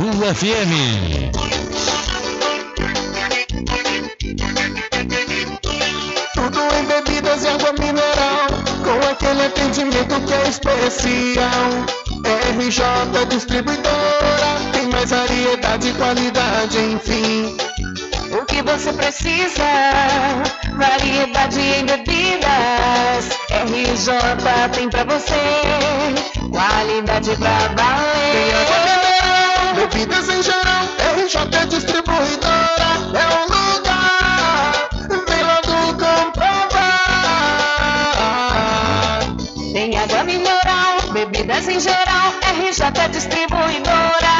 FM. Tudo em bebidas e água mineral, com aquele atendimento que é especial. RJ Distribuidora, tem mais variedade e qualidade, enfim. O que você precisa? Variedade em bebidas. RJ tem pra você. Qualidade pra valer. Bebidas em geral. RJ Distribuidora é um lugar. Vem logo comprovar. Tem água mineral, bebidas em geral. RJ Distribuidora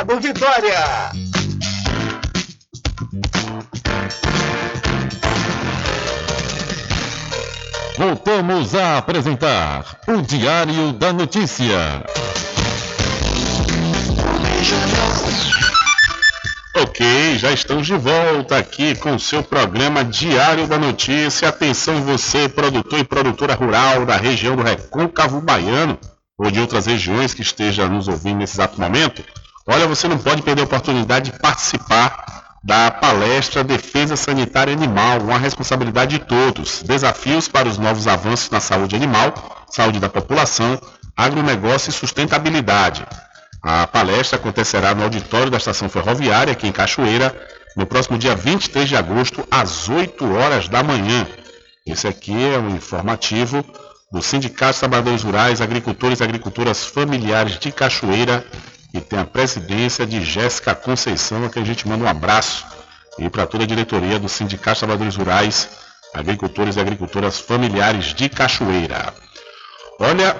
Vitória. Voltamos a apresentar o Diário da Notícia. Ok, já estamos de volta aqui com o seu programa Diário da Notícia. Atenção você, produtor e produtora rural da região do Recôncavo Baiano ou de outras regiões que esteja nos ouvindo nesse exato momento. Olha, você não pode perder a oportunidade de participar da palestra Defesa Sanitária Animal, uma responsabilidade de todos. Desafios para os novos avanços na saúde animal, saúde da população, agronegócio e sustentabilidade. A palestra acontecerá no auditório da Estação Ferroviária, aqui em Cachoeira, no próximo dia 23 de agosto, às 8 horas da manhã. Esse aqui é um informativo do Sindicato de Trabalhadores Rurais, Agricultores e Agricultoras Familiares de Cachoeira, e tem a presidência de Jéssica Conceição, a que a gente manda um abraço, e para toda a diretoria do Sindicato de Trabalhadores Rurais, Agricultores e Agricultoras Familiares de Cachoeira. Olha,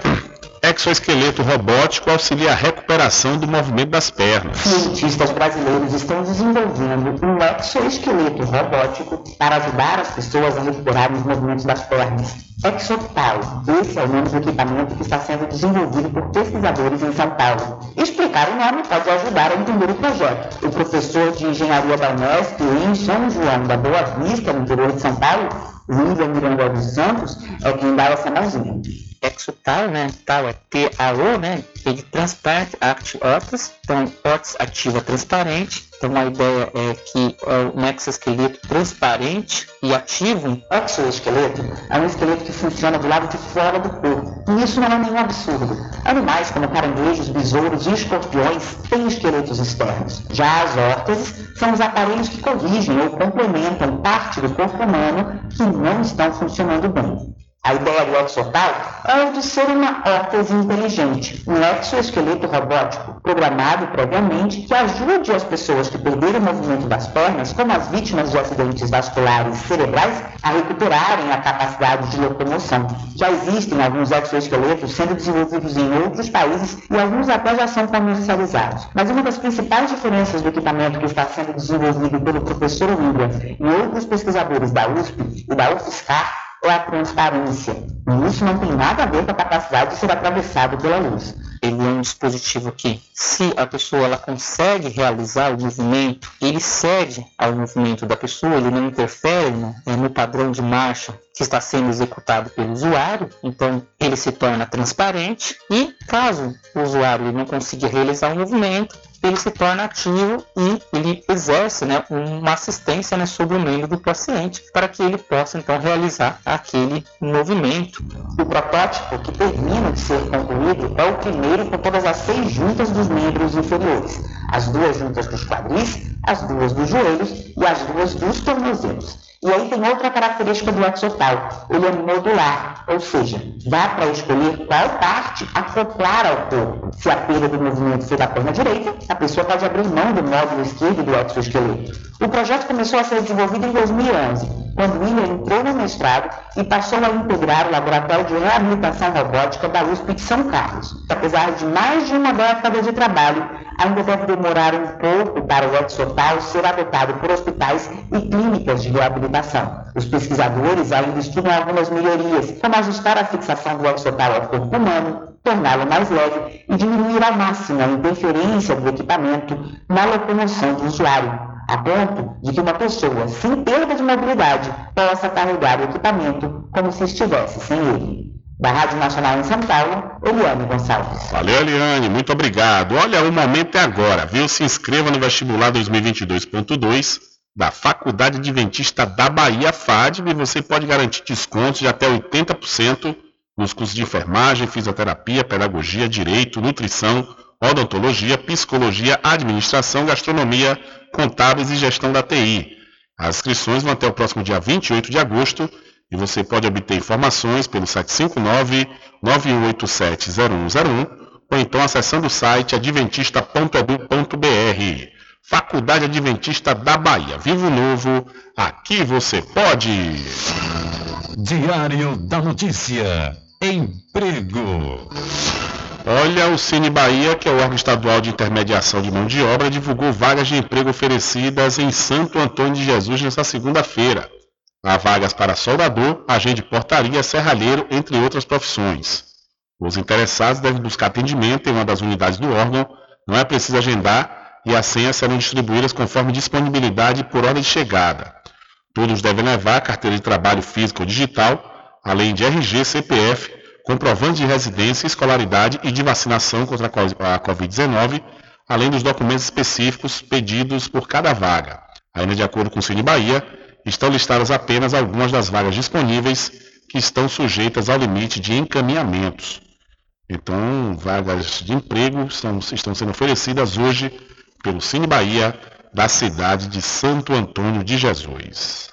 exoesqueleto robótico auxilia a recuperação do movimento das pernas. Cientistas brasileiros estão desenvolvendo um exoesqueleto robótico para ajudar as pessoas a recuperarem os movimentos das pernas. Exotal, esse é o nome do equipamento que está sendo desenvolvido por pesquisadores em São Paulo. Explicar o nome pode ajudar a entender o projeto. O professor de engenharia da Unesp em São João da Boa Vista, no interior de São Paulo, William Miranda dos Santos, é quem dá essa mãozinha exotal, né? Tal é T-A-O, né? Ele transparent act otis, então otis ativa transparente. Então a ideia é que é um exoesqueleto transparente e ativo. Exoesqueleto é um esqueleto que funciona do lado de fora do corpo. E isso não é nenhum absurdo. Animais como caranguejos, besouros e escorpiões têm esqueletos externos. Já as órteses são os aparelhos que corrigem ou complementam parte do corpo humano que não estão funcionando bem. A ideia do exotal é de ser uma órtese inteligente, um exoesqueleto robótico programado previamente que ajude as pessoas que perderam o movimento das pernas, como as vítimas de acidentes vasculares cerebrais, a recuperarem a capacidade de locomoção. Já existem alguns exoesqueletos sendo desenvolvidos em outros países e alguns até já são comercializados. Mas uma das principais diferenças do equipamento que está sendo desenvolvido pelo professor William e outros pesquisadores da USP e da UFSCar ou a transparência. E isso não tem nada a ver com a capacidade de ser atravessado pela luz. Ele é um dispositivo que, se a pessoa ela consegue realizar o movimento, ele cede ao movimento da pessoa, ele não interfere no, é, padrão de marcha que está sendo executado pelo usuário, então ele se torna transparente e, caso o usuário não consiga realizar o movimento, ele se torna ativo e ele exerce né, uma assistência né, sobre o membro do paciente para que ele possa então realizar aquele movimento. O protótipo que termina de ser concluído é o primeiro com todas as seis juntas dos membros inferiores, as duas juntas dos quadris, as duas dos joelhos e as duas dos tornozelos. E aí tem outra característica do exotal, ele é modular, ou seja, dá para escolher qual parte acoplar ao corpo. Se a perda do movimento for da perna direita, a pessoa pode abrir mão do módulo esquerdo do exoesqueleto. O projeto começou a ser desenvolvido em 2011, quando William entrou no mestrado e passou a integrar o Laboratório de Reabilitação Robótica da USP de São Carlos. Apesar de mais de uma década de trabalho, ainda deve demorar um pouco para o exotal ser adotado por hospitais e clínicas de reabilitação. Os pesquisadores ainda estudam algumas melhorias, como ajustar a fixação do exotal ao corpo humano, torná-lo mais leve e diminuir ao máximo a interferência do equipamento na locomoção do usuário, a ponto de que uma pessoa sem perda de mobilidade possa carregar o equipamento como se estivesse sem ele. Da Rádio Nacional em São Paulo, Eliane Gonçalves. Valeu, Eliane, muito obrigado. Olha, o momento é agora, viu? Se inscreva no vestibular 2022.2 da Faculdade Adventista da Bahia, FADB, e você pode garantir descontos de até 80% nos cursos de enfermagem, fisioterapia, pedagogia, direito, nutrição, odontologia, psicologia, administração, gastronomia, contábeis e gestão da TI. As inscrições vão até o próximo dia 28 de agosto e você pode obter informações pelo 759-9187-0101 ou então acessando o site adventista.edu.br. Faculdade Adventista da Bahia. Vivo Novo, aqui você pode. Diário da Notícia. Emprego. Olha, o Cine Bahia, que é o órgão estadual de intermediação de mão de obra, divulgou vagas de emprego oferecidas em Santo Antônio de Jesus nesta segunda-feira. Há vagas para soldador, agente de portaria, serralheiro, entre outras profissões. Os interessados devem buscar atendimento em uma das unidades do órgão, não é preciso agendar e as senhas serão distribuídas conforme disponibilidade por ordem de chegada. Todos devem levar carteira de trabalho física ou digital, além de RG, CPF, comprovante de residência, escolaridade e de vacinação contra a Covid-19, além dos documentos específicos pedidos por cada vaga. Ainda de acordo com o Cine Bahia, estão listadas apenas algumas das vagas disponíveis que estão sujeitas ao limite de encaminhamentos. Então, vagas de emprego estão, estão sendo oferecidas hoje pelo Cine Bahia da cidade de Santo Antônio de Jesus.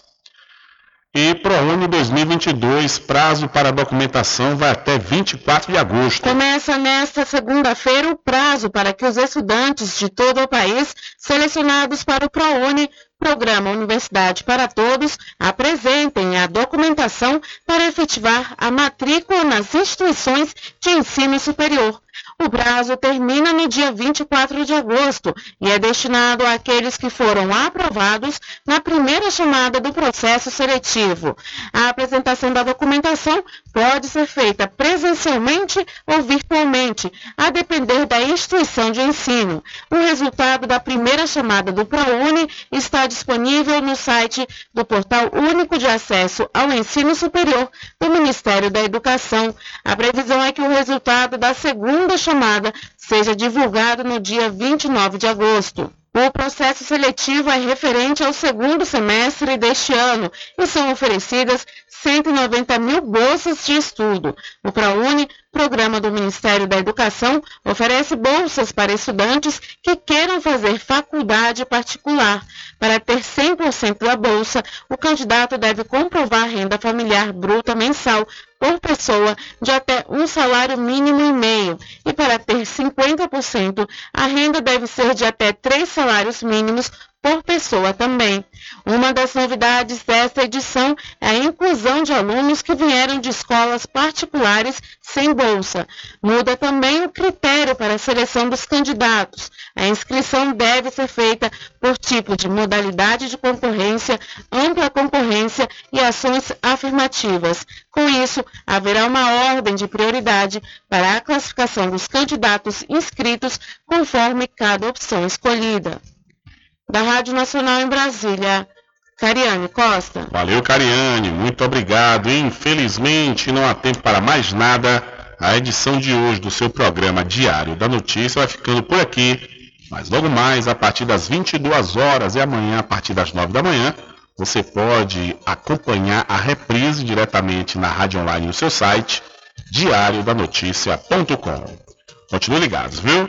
E ProUni 2022, prazo para documentação vai até 24 de agosto. Começa nesta segunda-feira o prazo para que os estudantes de todo o país selecionados para o ProUni Programa Universidade para Todos apresentem a documentação para efetivar a matrícula nas instituições de ensino superior. O prazo termina no dia 24 de agosto e é destinado àqueles que foram aprovados na primeira chamada do processo seletivo. A apresentação da documentação pode ser feita presencialmente ou virtualmente, a depender da instituição de ensino. O resultado da primeira chamada do ProUni está disponível no site do Portal Único de Acesso ao Ensino Superior do Ministério da Educação. A previsão é que o resultado da segunda chamada seja divulgado no dia 29 de agosto. O processo seletivo é referente ao segundo semestre deste ano e são oferecidas 190 mil bolsas de estudo. O ProUni, programa do Ministério da Educação, oferece bolsas para estudantes que queiram fazer faculdade particular. Para ter 100% da bolsa, o candidato deve comprovar renda familiar bruta mensal por pessoa de até um salário mínimo e meio. E para ter 50%, a renda deve ser de até três salários mínimos por pessoa também. Uma das novidades desta edição é a inclusão de alunos que vieram de escolas particulares sem bolsa. Muda também o critério para a seleção dos candidatos. A inscrição deve ser feita por tipo de modalidade de concorrência, ampla concorrência e ações afirmativas. Com isso, haverá uma ordem de prioridade para a classificação dos candidatos inscritos conforme cada opção escolhida da Rádio Nacional em Brasília. Cariane Costa. Valeu, Cariane, muito obrigado. Infelizmente, não há tempo para mais nada. A edição de hoje do seu programa Diário da Notícia vai ficando por aqui. Mas logo mais, a partir das 22 horas e amanhã, a partir das 9 da manhã, você pode acompanhar a reprise diretamente na rádio online no seu site, diariodanoticia.com. Continue ligados, viu?